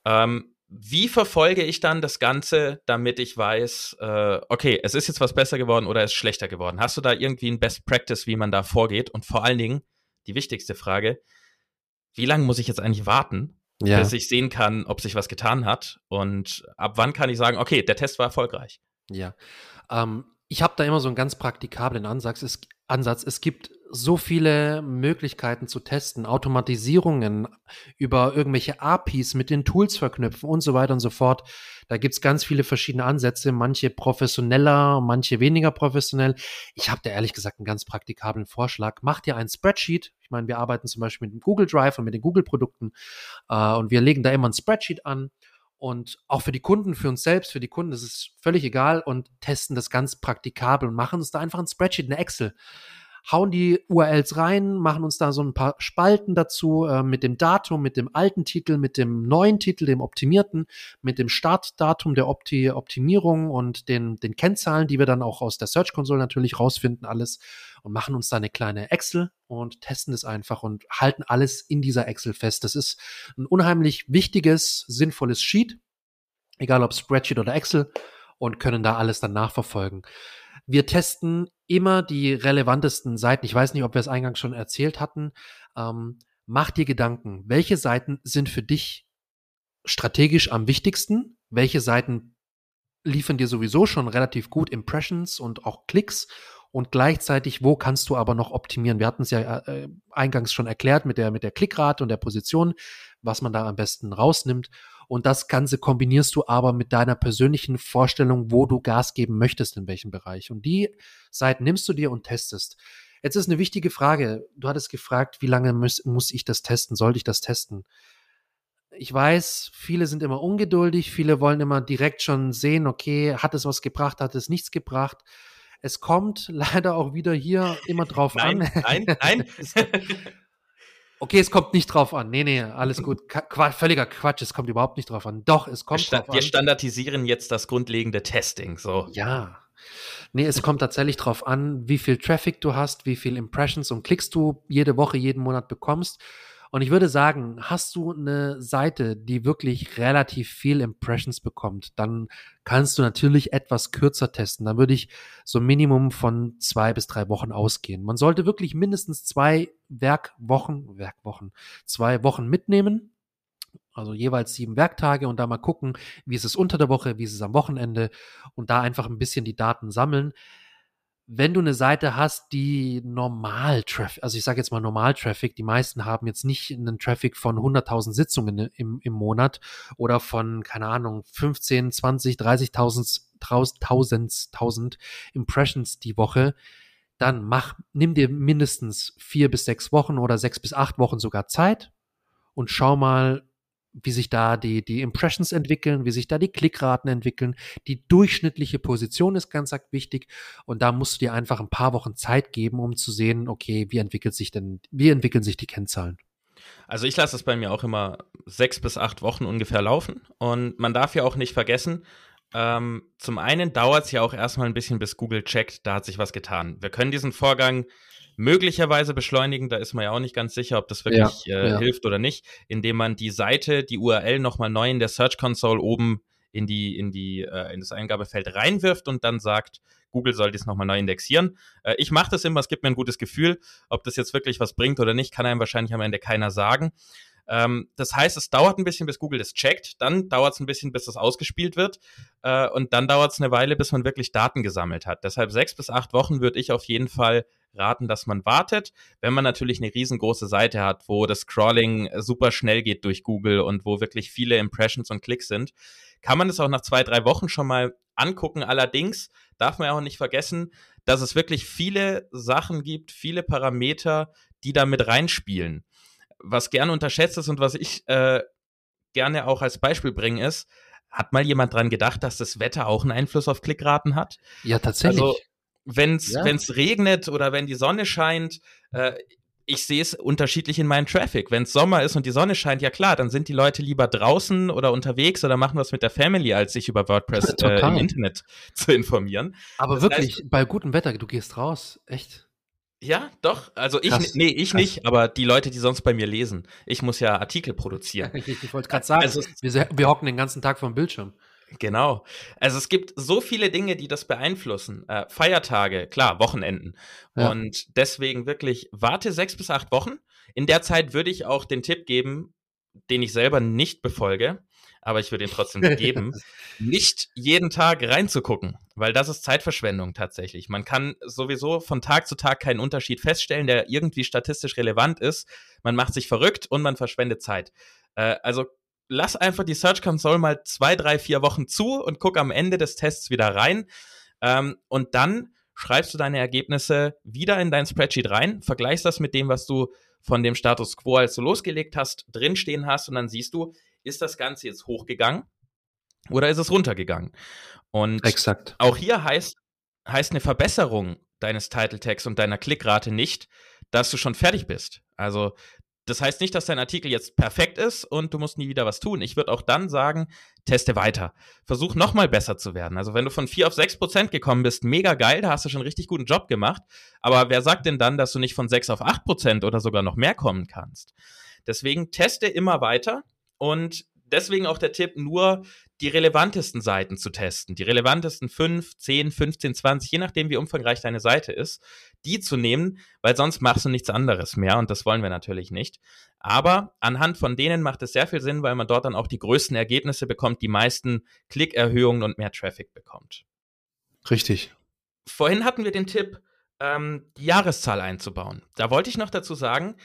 [SPEAKER 1] ähm, wie verfolge ich dann das Ganze, damit ich weiß, äh, okay, es ist jetzt was besser geworden oder es ist schlechter geworden? Hast du da irgendwie ein Best Practice, wie man da vorgeht? Und vor allen Dingen, die wichtigste Frage, wie lange muss ich jetzt eigentlich warten, ja. bis ich sehen kann, ob sich was getan hat? Und ab wann kann ich sagen, okay, der Test war erfolgreich?
[SPEAKER 2] Ja. Ähm, ich habe da immer so einen ganz praktikablen Ansatz. Es, Ansatz. es gibt so viele Möglichkeiten zu testen, Automatisierungen über irgendwelche APIs mit den Tools verknüpfen und so weiter und so fort. Da gibt's ganz viele verschiedene Ansätze, manche professioneller, manche weniger professionell. Ich habe da ehrlich gesagt einen ganz praktikablen Vorschlag. Mach dir ein Spreadsheet. Ich meine, wir arbeiten zum Beispiel mit dem Google Drive und mit den Google-Produkten äh, und wir legen da immer ein Spreadsheet an und auch für die Kunden, für uns selbst, für die Kunden, das ist völlig egal und testen das ganz praktikabel und machen uns da einfach ein Spreadsheet, eine Excel. Hauen die URLs rein, machen uns da so ein paar Spalten dazu äh, mit dem Datum, mit dem alten Titel, mit dem neuen Titel, dem optimierten, mit dem Startdatum der Opti Optimierung und den, den Kennzahlen, die wir dann auch aus der Search Console natürlich rausfinden, alles und machen uns da eine kleine Excel und testen es einfach und halten alles in dieser Excel fest. Das ist ein unheimlich wichtiges, sinnvolles Sheet, egal ob Spreadsheet oder Excel und können da alles dann nachverfolgen. Wir testen immer die relevantesten Seiten. Ich weiß nicht, ob wir es eingangs schon erzählt hatten. Ähm, mach dir Gedanken. Welche Seiten sind für dich strategisch am wichtigsten? Welche Seiten liefern dir sowieso schon relativ gut Impressions und auch Klicks? Und gleichzeitig, wo kannst du aber noch optimieren? Wir hatten es ja äh, eingangs schon erklärt mit der, mit der Klickrate und der Position, was man da am besten rausnimmt. Und das Ganze kombinierst du aber mit deiner persönlichen Vorstellung, wo du Gas geben möchtest, in welchem Bereich. Und die Seiten nimmst du dir und testest. Jetzt ist eine wichtige Frage. Du hattest gefragt, wie lange muss, muss ich das testen? Sollte ich das testen? Ich weiß, viele sind immer ungeduldig, viele wollen immer direkt schon sehen, okay, hat es was gebracht, hat es nichts gebracht. Es kommt [LAUGHS] leider auch wieder hier immer drauf
[SPEAKER 1] nein,
[SPEAKER 2] an.
[SPEAKER 1] Nein, nein. [LAUGHS]
[SPEAKER 2] Okay, es kommt nicht drauf an. Nee, nee, alles gut. Qu völliger Quatsch, es kommt überhaupt nicht drauf an. Doch, es kommt
[SPEAKER 1] wir
[SPEAKER 2] drauf
[SPEAKER 1] an. Wir standardisieren jetzt das grundlegende Testing, so.
[SPEAKER 2] Ja. Nee, es kommt tatsächlich darauf an, wie viel Traffic du hast, wie viel Impressions und Klicks du jede Woche, jeden Monat bekommst. Und ich würde sagen, hast du eine Seite, die wirklich relativ viel Impressions bekommt, dann kannst du natürlich etwas kürzer testen. Dann würde ich so ein Minimum von zwei bis drei Wochen ausgehen. Man sollte wirklich mindestens zwei Werkwochen, Werkwochen, zwei Wochen mitnehmen. Also jeweils sieben Werktage und da mal gucken, wie ist es unter der Woche, wie ist es am Wochenende und da einfach ein bisschen die Daten sammeln wenn du eine Seite hast, die normal Traffic, also ich sage jetzt mal normal Traffic, die meisten haben jetzt nicht einen Traffic von 100.000 Sitzungen im, im Monat oder von, keine Ahnung, 15, 20, 30.000 1000, 1000 Impressions die Woche, dann mach, nimm dir mindestens vier bis sechs Wochen oder sechs bis acht Wochen sogar Zeit und schau mal, wie sich da die, die Impressions entwickeln, wie sich da die Klickraten entwickeln. Die durchschnittliche Position ist ganz wichtig und da musst du dir einfach ein paar Wochen Zeit geben, um zu sehen, okay, wie entwickelt sich denn, wie entwickeln sich die Kennzahlen.
[SPEAKER 1] Also ich lasse es bei mir auch immer sechs bis acht Wochen ungefähr laufen und man darf ja auch nicht vergessen, ähm, zum einen dauert es ja auch erstmal ein bisschen, bis Google checkt, da hat sich was getan. Wir können diesen Vorgang möglicherweise beschleunigen. Da ist man ja auch nicht ganz sicher, ob das wirklich ja, äh, ja. hilft oder nicht, indem man die Seite, die URL nochmal neu in der Search Console oben in die, in die, äh, in das Eingabefeld reinwirft und dann sagt, Google soll dies nochmal neu indexieren. Äh, ich mache das immer, es gibt mir ein gutes Gefühl. Ob das jetzt wirklich was bringt oder nicht, kann einem wahrscheinlich am Ende keiner sagen. Ähm, das heißt, es dauert ein bisschen, bis Google das checkt, dann dauert es ein bisschen, bis das ausgespielt wird äh, und dann dauert es eine Weile, bis man wirklich Daten gesammelt hat. Deshalb sechs bis acht Wochen würde ich auf jeden Fall raten, dass man wartet. Wenn man natürlich eine riesengroße Seite hat, wo das Crawling super schnell geht durch Google und wo wirklich viele Impressions und Klicks sind, kann man es auch nach zwei, drei Wochen schon mal angucken. Allerdings darf man ja auch nicht vergessen, dass es wirklich viele Sachen gibt, viele Parameter, die da mit reinspielen. Was gerne unterschätzt ist und was ich äh, gerne auch als Beispiel bringe, ist, hat mal jemand dran gedacht, dass das Wetter auch einen Einfluss auf Klickraten hat?
[SPEAKER 2] Ja, tatsächlich. Also,
[SPEAKER 1] wenn es ja. regnet oder wenn die Sonne scheint, äh, ich sehe es unterschiedlich in meinem Traffic. Wenn es Sommer ist und die Sonne scheint, ja klar, dann sind die Leute lieber draußen oder unterwegs oder machen was mit der Family, als sich über WordPress äh, im Internet [LAUGHS] zu informieren.
[SPEAKER 2] Aber das wirklich, heißt, bei gutem Wetter, du gehst raus, echt.
[SPEAKER 1] Ja, doch. Also ich, Krass. nee, ich Krass. nicht, aber die Leute, die sonst bei mir lesen. Ich muss ja Artikel produzieren.
[SPEAKER 2] ich, ich wollte gerade sagen, also, wir, wir hocken den ganzen Tag vom Bildschirm.
[SPEAKER 1] Genau. Also es gibt so viele Dinge, die das beeinflussen. Äh, Feiertage, klar, Wochenenden. Ja. Und deswegen wirklich warte sechs bis acht Wochen. In der Zeit würde ich auch den Tipp geben, den ich selber nicht befolge, aber ich würde ihn trotzdem [LAUGHS] geben, nicht jeden Tag reinzugucken, weil das ist Zeitverschwendung tatsächlich. Man kann sowieso von Tag zu Tag keinen Unterschied feststellen, der irgendwie statistisch relevant ist. Man macht sich verrückt und man verschwendet Zeit. Äh, also lass einfach die Search Console mal zwei, drei, vier Wochen zu und guck am Ende des Tests wieder rein. Ähm, und dann schreibst du deine Ergebnisse wieder in dein Spreadsheet rein, vergleichst das mit dem, was du von dem Status quo, als du losgelegt hast, drinstehen hast und dann siehst du, ist das Ganze jetzt hochgegangen oder ist es runtergegangen? Und
[SPEAKER 2] Exakt.
[SPEAKER 1] auch hier heißt, heißt eine Verbesserung deines Title Tags und deiner Klickrate nicht, dass du schon fertig bist. Also das heißt nicht, dass dein Artikel jetzt perfekt ist und du musst nie wieder was tun. Ich würde auch dann sagen, teste weiter. Versuch nochmal besser zu werden. Also wenn du von 4 auf 6 Prozent gekommen bist, mega geil, da hast du schon einen richtig guten Job gemacht. Aber wer sagt denn dann, dass du nicht von 6 auf 8 Prozent oder sogar noch mehr kommen kannst? Deswegen teste immer weiter und deswegen auch der Tipp, nur die relevantesten Seiten zu testen. Die relevantesten 5, 10, 15, 20, je nachdem, wie umfangreich deine Seite ist, die zu nehmen, weil sonst machst du nichts anderes mehr und das wollen wir natürlich nicht. Aber anhand von denen macht es sehr viel Sinn, weil man dort dann auch die größten Ergebnisse bekommt, die meisten Klickerhöhungen und mehr Traffic bekommt.
[SPEAKER 2] Richtig.
[SPEAKER 1] Vorhin hatten wir den Tipp, ähm, die Jahreszahl einzubauen. Da wollte ich noch dazu sagen,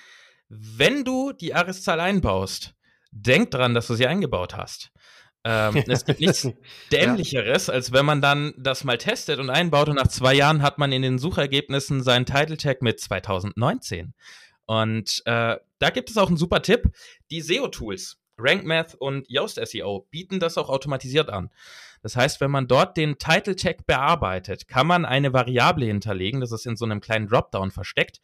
[SPEAKER 1] wenn du die Jahreszahl einbaust, denk dran, dass du sie eingebaut hast. Ähm, es gibt nichts [LAUGHS] Dämlicheres, als wenn man dann das mal testet und einbaut und nach zwei Jahren hat man in den Suchergebnissen seinen Title Tag mit 2019. Und äh, da gibt es auch einen super Tipp. Die SEO-Tools, RankMath und Yoast SEO, bieten das auch automatisiert an. Das heißt, wenn man dort den Title Tag bearbeitet, kann man eine Variable hinterlegen, das ist in so einem kleinen Dropdown versteckt.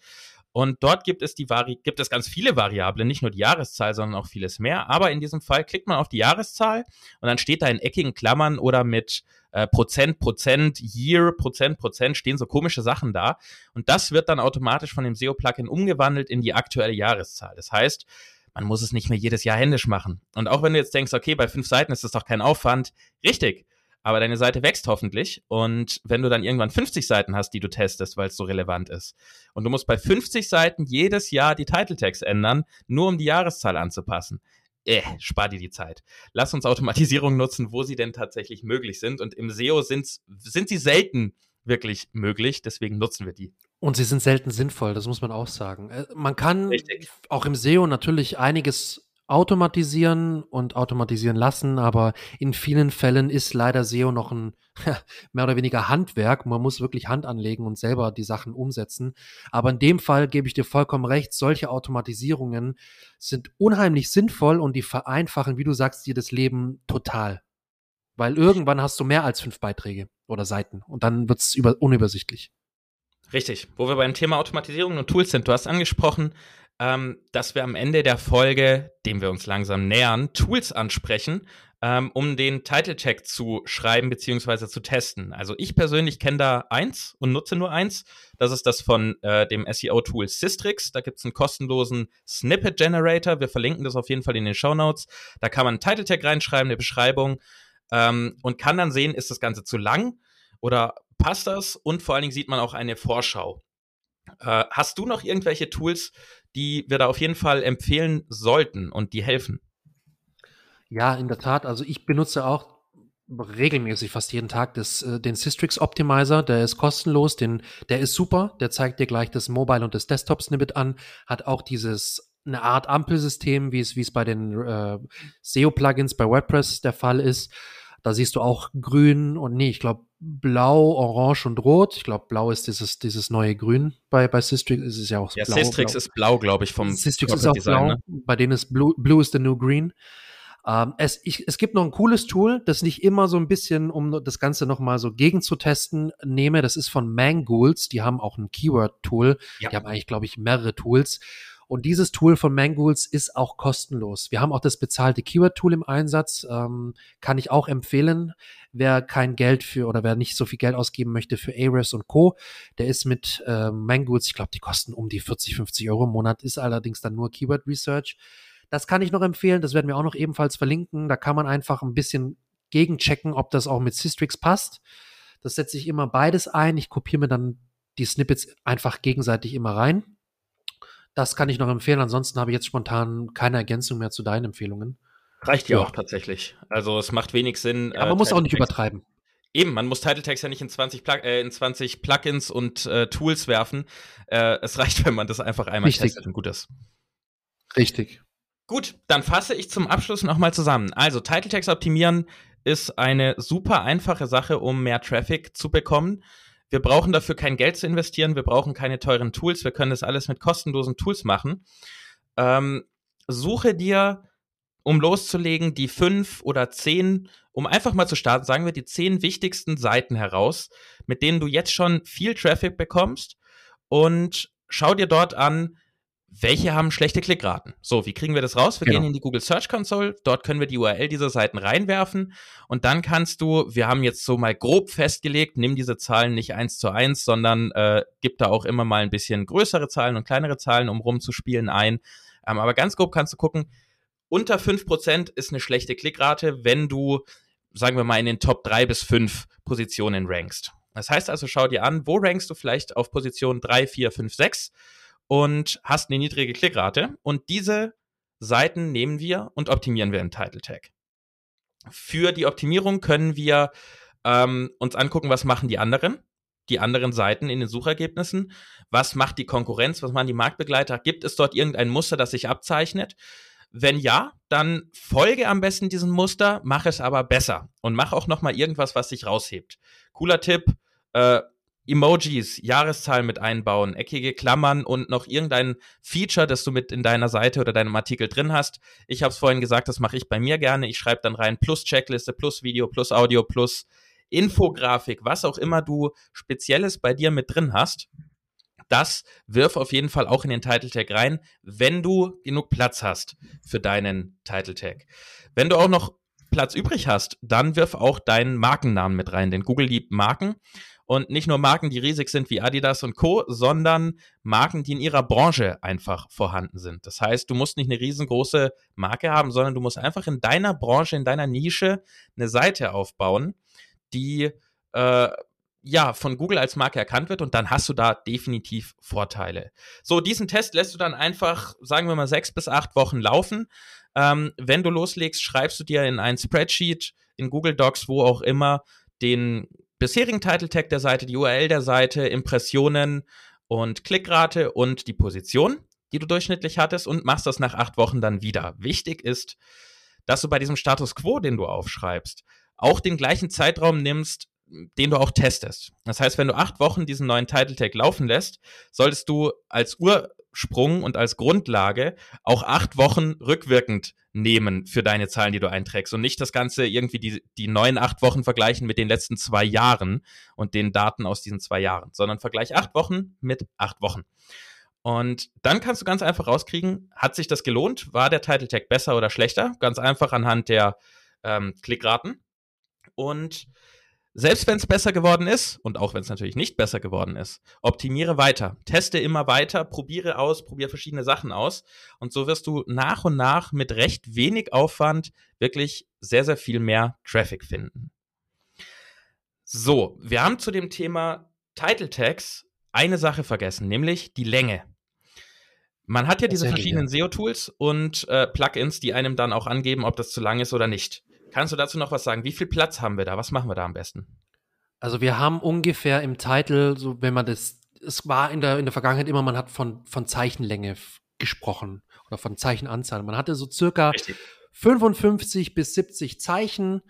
[SPEAKER 1] Und dort gibt es die Vari gibt es ganz viele Variablen, nicht nur die Jahreszahl, sondern auch vieles mehr. Aber in diesem Fall klickt man auf die Jahreszahl und dann steht da in eckigen Klammern oder mit äh, Prozent, Prozent, Year, Prozent, Prozent, stehen so komische Sachen da. Und das wird dann automatisch von dem SEO-Plugin umgewandelt in die aktuelle Jahreszahl. Das heißt, man muss es nicht mehr jedes Jahr händisch machen. Und auch wenn du jetzt denkst, okay, bei fünf Seiten ist das doch kein Aufwand, richtig. Aber deine Seite wächst hoffentlich. Und wenn du dann irgendwann 50 Seiten hast, die du testest, weil es so relevant ist, und du musst bei 50 Seiten jedes Jahr die Title Tags ändern, nur um die Jahreszahl anzupassen, äh, spar dir die Zeit. Lass uns Automatisierung nutzen, wo sie denn tatsächlich möglich sind. Und im SEO sind, sind sie selten wirklich möglich, deswegen nutzen wir die.
[SPEAKER 2] Und sie sind selten sinnvoll, das muss man auch sagen. Äh, man kann Richtig. auch im SEO natürlich einiges automatisieren und automatisieren lassen, aber in vielen Fällen ist leider SEO noch ein [LAUGHS] mehr oder weniger Handwerk. Man muss wirklich Hand anlegen und selber die Sachen umsetzen. Aber in dem Fall gebe ich dir vollkommen recht, solche Automatisierungen sind unheimlich sinnvoll und die vereinfachen, wie du sagst, dir das Leben total. Weil irgendwann hast du mehr als fünf Beiträge oder Seiten und dann wird es unübersichtlich.
[SPEAKER 1] Richtig. Wo wir beim Thema Automatisierung und Tools sind, du hast angesprochen, ähm, dass wir am Ende der Folge, dem wir uns langsam nähern, Tools ansprechen, ähm, um den Title Tag zu schreiben bzw. zu testen. Also ich persönlich kenne da eins und nutze nur eins. Das ist das von äh, dem SEO-Tool Systrix. Da gibt es einen kostenlosen Snippet Generator. Wir verlinken das auf jeden Fall in den Show Notes. Da kann man einen Title Tag reinschreiben, eine Beschreibung ähm, und kann dann sehen, ist das Ganze zu lang oder passt das? Und vor allen Dingen sieht man auch eine Vorschau. Äh, hast du noch irgendwelche Tools, die wir da auf jeden Fall empfehlen sollten und die helfen?
[SPEAKER 2] Ja, in der Tat. Also ich benutze auch regelmäßig fast jeden Tag das, äh, den Systrix Optimizer, der ist kostenlos, den, der ist super, der zeigt dir gleich das Mobile und das Desktop Snippet an, hat auch dieses eine Art Ampelsystem, wie es wie es bei den äh, SEO Plugins bei WordPress der Fall ist. Da siehst du auch grün und nee, ich glaube blau, orange und rot. Ich glaube, blau ist dieses, dieses neue Grün bei, bei Systrix. Ist es ja auch
[SPEAKER 1] ja, blau. Systrix blau. ist blau, glaube ich, vom
[SPEAKER 2] Systrix ist auch Design, blau. Ne? Bei denen ist Blue, Blue is the new green. Ähm, es, ich, es gibt noch ein cooles Tool, das nicht immer so ein bisschen, um das Ganze nochmal so gegen zu testen, nehme. Das ist von Mangools. Die haben auch ein Keyword-Tool. Ja. Die haben eigentlich, glaube ich, mehrere Tools. Und dieses Tool von Mangools ist auch kostenlos. Wir haben auch das bezahlte Keyword-Tool im Einsatz. Ähm, kann ich auch empfehlen. Wer kein Geld für oder wer nicht so viel Geld ausgeben möchte für Ahrefs und Co., der ist mit äh, Mangools, ich glaube, die kosten um die 40, 50 Euro im Monat, ist allerdings dann nur Keyword Research. Das kann ich noch empfehlen. Das werden wir auch noch ebenfalls verlinken. Da kann man einfach ein bisschen gegenchecken, ob das auch mit Systrix passt. Das setze ich immer beides ein. Ich kopiere mir dann die Snippets einfach gegenseitig immer rein. Das kann ich noch empfehlen. Ansonsten habe ich jetzt spontan keine Ergänzung mehr zu deinen Empfehlungen.
[SPEAKER 1] Reicht ja auch tatsächlich. Also es macht wenig Sinn.
[SPEAKER 2] Ja, man äh, muss auch nicht übertreiben.
[SPEAKER 1] Eben, man muss Title Tags ja nicht in 20, Plug äh, in 20 Plugins und äh, Tools werfen. Äh, es [LAUGHS] reicht, wenn man das einfach einmal
[SPEAKER 2] Richtig.
[SPEAKER 1] testet und gut ist.
[SPEAKER 2] Richtig.
[SPEAKER 1] Gut, dann fasse ich zum Abschluss nochmal zusammen. Also, Title Tags optimieren ist eine super einfache Sache, um mehr Traffic zu bekommen. Wir brauchen dafür kein Geld zu investieren, wir brauchen keine teuren Tools, wir können das alles mit kostenlosen Tools machen. Ähm, suche dir, um loszulegen, die fünf oder zehn, um einfach mal zu starten, sagen wir die zehn wichtigsten Seiten heraus, mit denen du jetzt schon viel Traffic bekommst und schau dir dort an, welche haben schlechte Klickraten? So, wie kriegen wir das raus? Wir genau. gehen in die Google Search Console, dort können wir die URL dieser Seiten reinwerfen und dann kannst du, wir haben jetzt so mal grob festgelegt, nimm diese Zahlen nicht eins zu eins, sondern äh, gib da auch immer mal ein bisschen größere Zahlen und kleinere Zahlen, um rumzuspielen ein. Ähm, aber ganz grob kannst du gucken, unter fünf Prozent ist eine schlechte Klickrate, wenn du, sagen wir mal, in den Top drei bis fünf Positionen rankst. Das heißt also, schau dir an, wo rankst du vielleicht auf Position drei, vier, fünf, sechs und hast eine niedrige Klickrate. Und diese Seiten nehmen wir und optimieren wir in Title Tag. Für die Optimierung können wir ähm, uns angucken, was machen die anderen, die anderen Seiten in den Suchergebnissen, was macht die Konkurrenz, was machen die Marktbegleiter, gibt es dort irgendein Muster, das sich abzeichnet? Wenn ja, dann folge am besten diesem Muster, mach es aber besser und mach auch noch mal irgendwas, was sich raushebt. Cooler Tipp, äh, Emojis, Jahreszahlen mit einbauen, eckige Klammern und noch irgendein Feature, das du mit in deiner Seite oder deinem Artikel drin hast. Ich habe es vorhin gesagt, das mache ich bei mir gerne. Ich schreibe dann rein plus Checkliste, plus Video, plus Audio, plus Infografik, was auch immer du Spezielles bei dir mit drin hast. das wirf auf jeden Fall auch in den Title Tag rein, wenn du genug Platz hast für deinen Title Tag. Wenn du auch noch Platz übrig hast, dann wirf auch deinen Markennamen mit rein, denn Google liebt Marken und nicht nur Marken, die riesig sind wie Adidas und Co., sondern Marken, die in ihrer Branche einfach vorhanden sind. Das heißt, du musst nicht eine riesengroße Marke haben, sondern du musst einfach in deiner Branche, in deiner Nische eine Seite aufbauen, die äh, ja, von Google als Marke erkannt wird und dann hast du da definitiv Vorteile. So, diesen Test lässt du dann einfach, sagen wir mal, sechs bis acht Wochen laufen. Ähm, wenn du loslegst, schreibst du dir in ein Spreadsheet, in Google Docs, wo auch immer, den bisherigen Title Tag der Seite, die URL der Seite, Impressionen und Klickrate und die Position, die du durchschnittlich hattest und machst das nach acht Wochen dann wieder. Wichtig ist, dass du bei diesem Status Quo, den du aufschreibst, auch den gleichen Zeitraum nimmst, den du auch testest. Das heißt, wenn du acht Wochen diesen neuen Title Tag laufen lässt, solltest du als Ursprung und als Grundlage auch acht Wochen rückwirkend nehmen für deine Zahlen, die du einträgst und nicht das Ganze irgendwie die, die neuen acht Wochen vergleichen mit den letzten zwei Jahren und den Daten aus diesen zwei Jahren, sondern vergleich acht Wochen mit acht Wochen. Und dann kannst du ganz einfach rauskriegen, hat sich das gelohnt? War der Title Tag besser oder schlechter? Ganz einfach anhand der ähm, Klickraten. Und selbst wenn es besser geworden ist und auch wenn es natürlich nicht besser geworden ist, optimiere weiter, teste immer weiter, probiere aus, probiere verschiedene Sachen aus und so wirst du nach und nach mit recht wenig Aufwand wirklich sehr, sehr viel mehr Traffic finden. So, wir haben zu dem Thema Title Tags eine Sache vergessen, nämlich die Länge. Man hat ja diese verschiedenen SEO-Tools und äh, Plugins, die einem dann auch angeben, ob das zu lang ist oder nicht. Kannst du dazu noch was sagen? Wie viel Platz haben wir da? Was machen wir da am besten?
[SPEAKER 2] Also wir haben ungefähr im Titel, so wenn man das, es war in der, in der Vergangenheit immer, man hat von, von Zeichenlänge gesprochen oder von Zeichenanzahl. Man hatte so circa Richtig. 55 bis 70 Zeichen.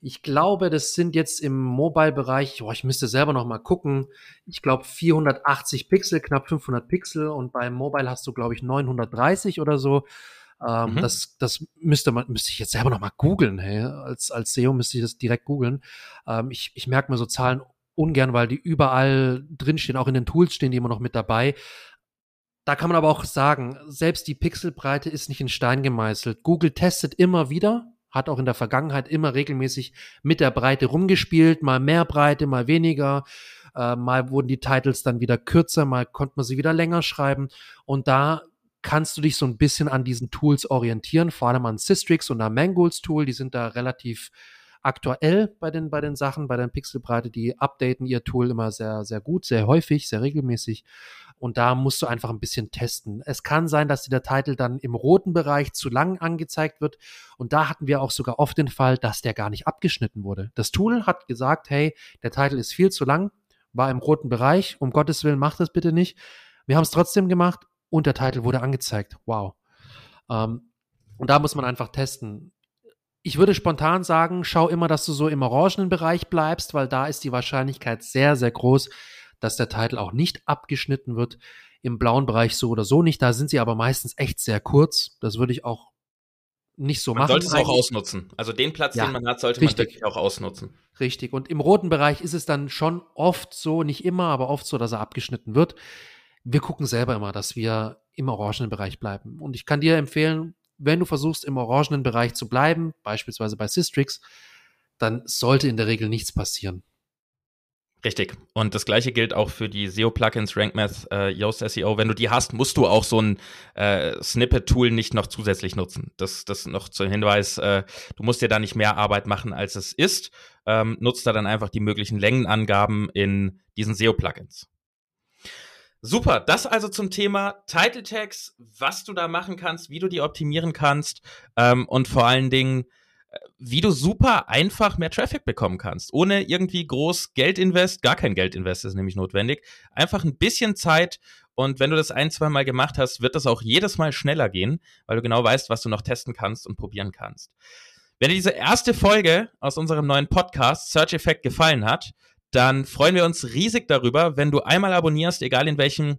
[SPEAKER 2] Ich glaube, das sind jetzt im Mobile-Bereich, ich müsste selber noch mal gucken, ich glaube 480 Pixel, knapp 500 Pixel und beim Mobile hast du, glaube ich, 930 oder so. Ähm, mhm. Das, das müsste man, müsste ich jetzt selber noch mal googeln. Hey. Als, als SEO müsste ich das direkt googeln. Ähm, ich, ich merke mir so Zahlen ungern, weil die überall drinstehen, auch in den Tools stehen die immer noch mit dabei. Da kann man aber auch sagen, selbst die Pixelbreite ist nicht in Stein gemeißelt. Google testet immer wieder, hat auch in der Vergangenheit immer regelmäßig mit der Breite rumgespielt, mal mehr Breite, mal weniger. Äh, mal wurden die Titles dann wieder kürzer, mal konnte man sie wieder länger schreiben. Und da kannst du dich so ein bisschen an diesen Tools orientieren, vor allem an Systrix und am Mangolds Tool, die sind da relativ aktuell bei den, bei den Sachen, bei den Pixelbreite, die updaten ihr Tool immer sehr, sehr gut, sehr häufig, sehr regelmäßig. Und da musst du einfach ein bisschen testen. Es kann sein, dass dir der Titel dann im roten Bereich zu lang angezeigt wird. Und da hatten wir auch sogar oft den Fall, dass der gar nicht abgeschnitten wurde. Das Tool hat gesagt, hey, der Titel ist viel zu lang, war im roten Bereich. Um Gottes Willen, mach das bitte nicht. Wir haben es trotzdem gemacht und der Titel wurde angezeigt. Wow. Ähm, und da muss man einfach testen. Ich würde spontan sagen, schau immer, dass du so im orangenen Bereich bleibst, weil da ist die Wahrscheinlichkeit sehr, sehr groß, dass der Titel auch nicht abgeschnitten wird. Im blauen Bereich so oder so nicht. Da sind sie aber meistens echt sehr kurz. Das würde ich auch nicht so
[SPEAKER 1] man
[SPEAKER 2] machen.
[SPEAKER 1] Man sollte es auch ausnutzen. Also den Platz, ja, den man hat, sollte richtig. man wirklich auch ausnutzen.
[SPEAKER 2] Richtig. Und im roten Bereich ist es dann schon oft so, nicht immer, aber oft so, dass er abgeschnitten wird wir gucken selber immer, dass wir im orangenen Bereich bleiben. Und ich kann dir empfehlen, wenn du versuchst, im orangenen Bereich zu bleiben, beispielsweise bei Systrix, dann sollte in der Regel nichts passieren.
[SPEAKER 1] Richtig. Und das gleiche gilt auch für die SEO-Plugins, RankMath, äh, Yoast SEO. Wenn du die hast, musst du auch so ein äh, Snippet-Tool nicht noch zusätzlich nutzen. Das, das noch zum Hinweis, äh, du musst dir da nicht mehr Arbeit machen, als es ist. Ähm, nutzt da dann einfach die möglichen Längenangaben in diesen SEO-Plugins. Super, das also zum Thema Title Tags, was du da machen kannst, wie du die optimieren kannst ähm, und vor allen Dingen, äh, wie du super einfach mehr Traffic bekommen kannst, ohne irgendwie groß Geld invest, gar kein Geld invest ist nämlich notwendig, einfach ein bisschen Zeit und wenn du das ein, zwei Mal gemacht hast, wird das auch jedes Mal schneller gehen, weil du genau weißt, was du noch testen kannst und probieren kannst. Wenn dir diese erste Folge aus unserem neuen Podcast Search Effect gefallen hat, dann freuen wir uns riesig darüber, wenn du einmal abonnierst, egal in welchem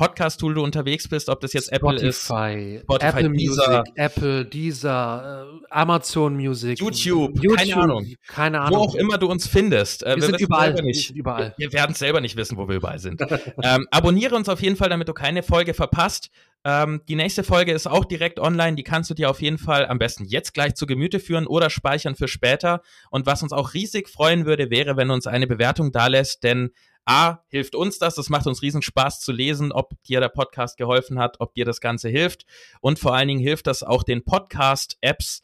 [SPEAKER 1] Podcast-Tool du unterwegs bist, ob das jetzt
[SPEAKER 2] Spotify,
[SPEAKER 1] Apple ist,
[SPEAKER 2] Spotify, Apple. Music, Apple, Deezer, äh, Amazon Music,
[SPEAKER 1] YouTube, keine Ahnung.
[SPEAKER 2] keine
[SPEAKER 1] wo
[SPEAKER 2] Ahnung.
[SPEAKER 1] auch immer du uns findest. Äh,
[SPEAKER 2] wir sind
[SPEAKER 1] wissen
[SPEAKER 2] überall,
[SPEAKER 1] selber
[SPEAKER 2] wir
[SPEAKER 1] nicht.
[SPEAKER 2] sind überall.
[SPEAKER 1] Wir werden selber nicht wissen, wo wir überall sind. [LAUGHS] ähm, abonniere uns auf jeden Fall, damit du keine Folge verpasst. Ähm, die nächste Folge ist auch direkt online. Die kannst du dir auf jeden Fall am besten jetzt gleich zu Gemüte führen oder speichern für später. Und was uns auch riesig freuen würde, wäre, wenn du uns eine Bewertung da lässt, denn A, hilft uns das, das macht uns riesen Spaß zu lesen, ob dir der Podcast geholfen hat, ob dir das Ganze hilft. Und vor allen Dingen hilft das auch den Podcast-Apps,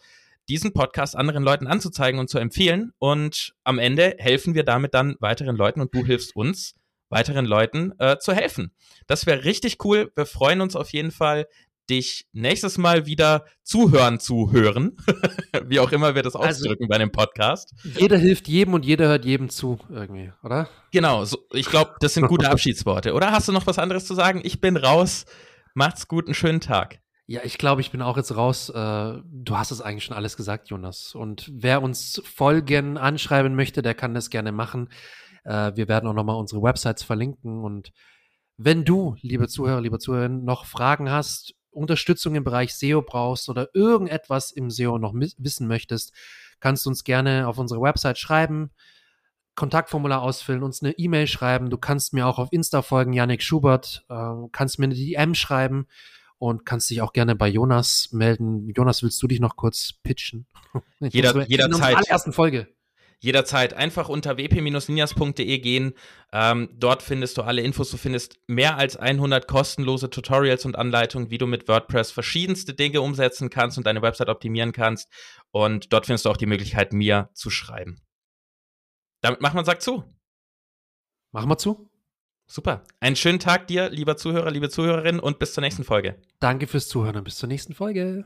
[SPEAKER 1] diesen Podcast anderen Leuten anzuzeigen und zu empfehlen. Und am Ende helfen wir damit dann weiteren Leuten und du hilfst uns, weiteren Leuten äh, zu helfen. Das wäre richtig cool. Wir freuen uns auf jeden Fall, dich nächstes Mal wieder zuhören zu hören. [LAUGHS] Wie auch immer wir das
[SPEAKER 2] Also-
[SPEAKER 1] ausdrücken bei dem Podcast.
[SPEAKER 2] Jeder hilft jedem und jeder hört jedem zu, irgendwie, oder?
[SPEAKER 1] Genau, so, ich glaube, das sind gute [LAUGHS] Abschiedsworte. Oder hast du noch was anderes zu sagen? Ich bin raus. Macht's gut, einen schönen Tag.
[SPEAKER 2] Ja, ich glaube, ich bin auch jetzt raus. Äh, du hast es eigentlich schon alles gesagt, Jonas. Und wer uns Folgen anschreiben möchte, der kann das gerne machen. Äh, wir werden auch nochmal unsere Websites verlinken. Und wenn du, liebe Zuhörer, liebe Zuhörerinnen, noch Fragen hast, Unterstützung im Bereich SEO brauchst oder irgendetwas im SEO noch wissen möchtest, kannst du uns gerne auf unsere Website schreiben, Kontaktformular ausfüllen, uns eine E-Mail schreiben. Du kannst mir auch auf Insta folgen, Yannick Schubert, äh, kannst mir eine DM schreiben und kannst dich auch gerne bei Jonas melden. Jonas, willst du dich noch kurz pitchen? [LAUGHS]
[SPEAKER 1] Jeder- jederzeit.
[SPEAKER 2] In unserer allerersten Folge.
[SPEAKER 1] Jederzeit einfach unter wp-ninjas.de gehen. Ähm, dort findest du alle Infos. Du findest mehr als 100 kostenlose Tutorials und Anleitungen, wie du mit WordPress verschiedenste Dinge umsetzen kannst und deine Website optimieren kannst. Und dort findest du auch die Möglichkeit, mir zu schreiben. Damit macht man Sack zu.
[SPEAKER 2] Machen wir zu.
[SPEAKER 1] Super. Einen schönen Tag dir, lieber Zuhörer, liebe Zuhörerin, und bis zur nächsten Folge.
[SPEAKER 2] Danke fürs Zuhören und bis zur nächsten Folge.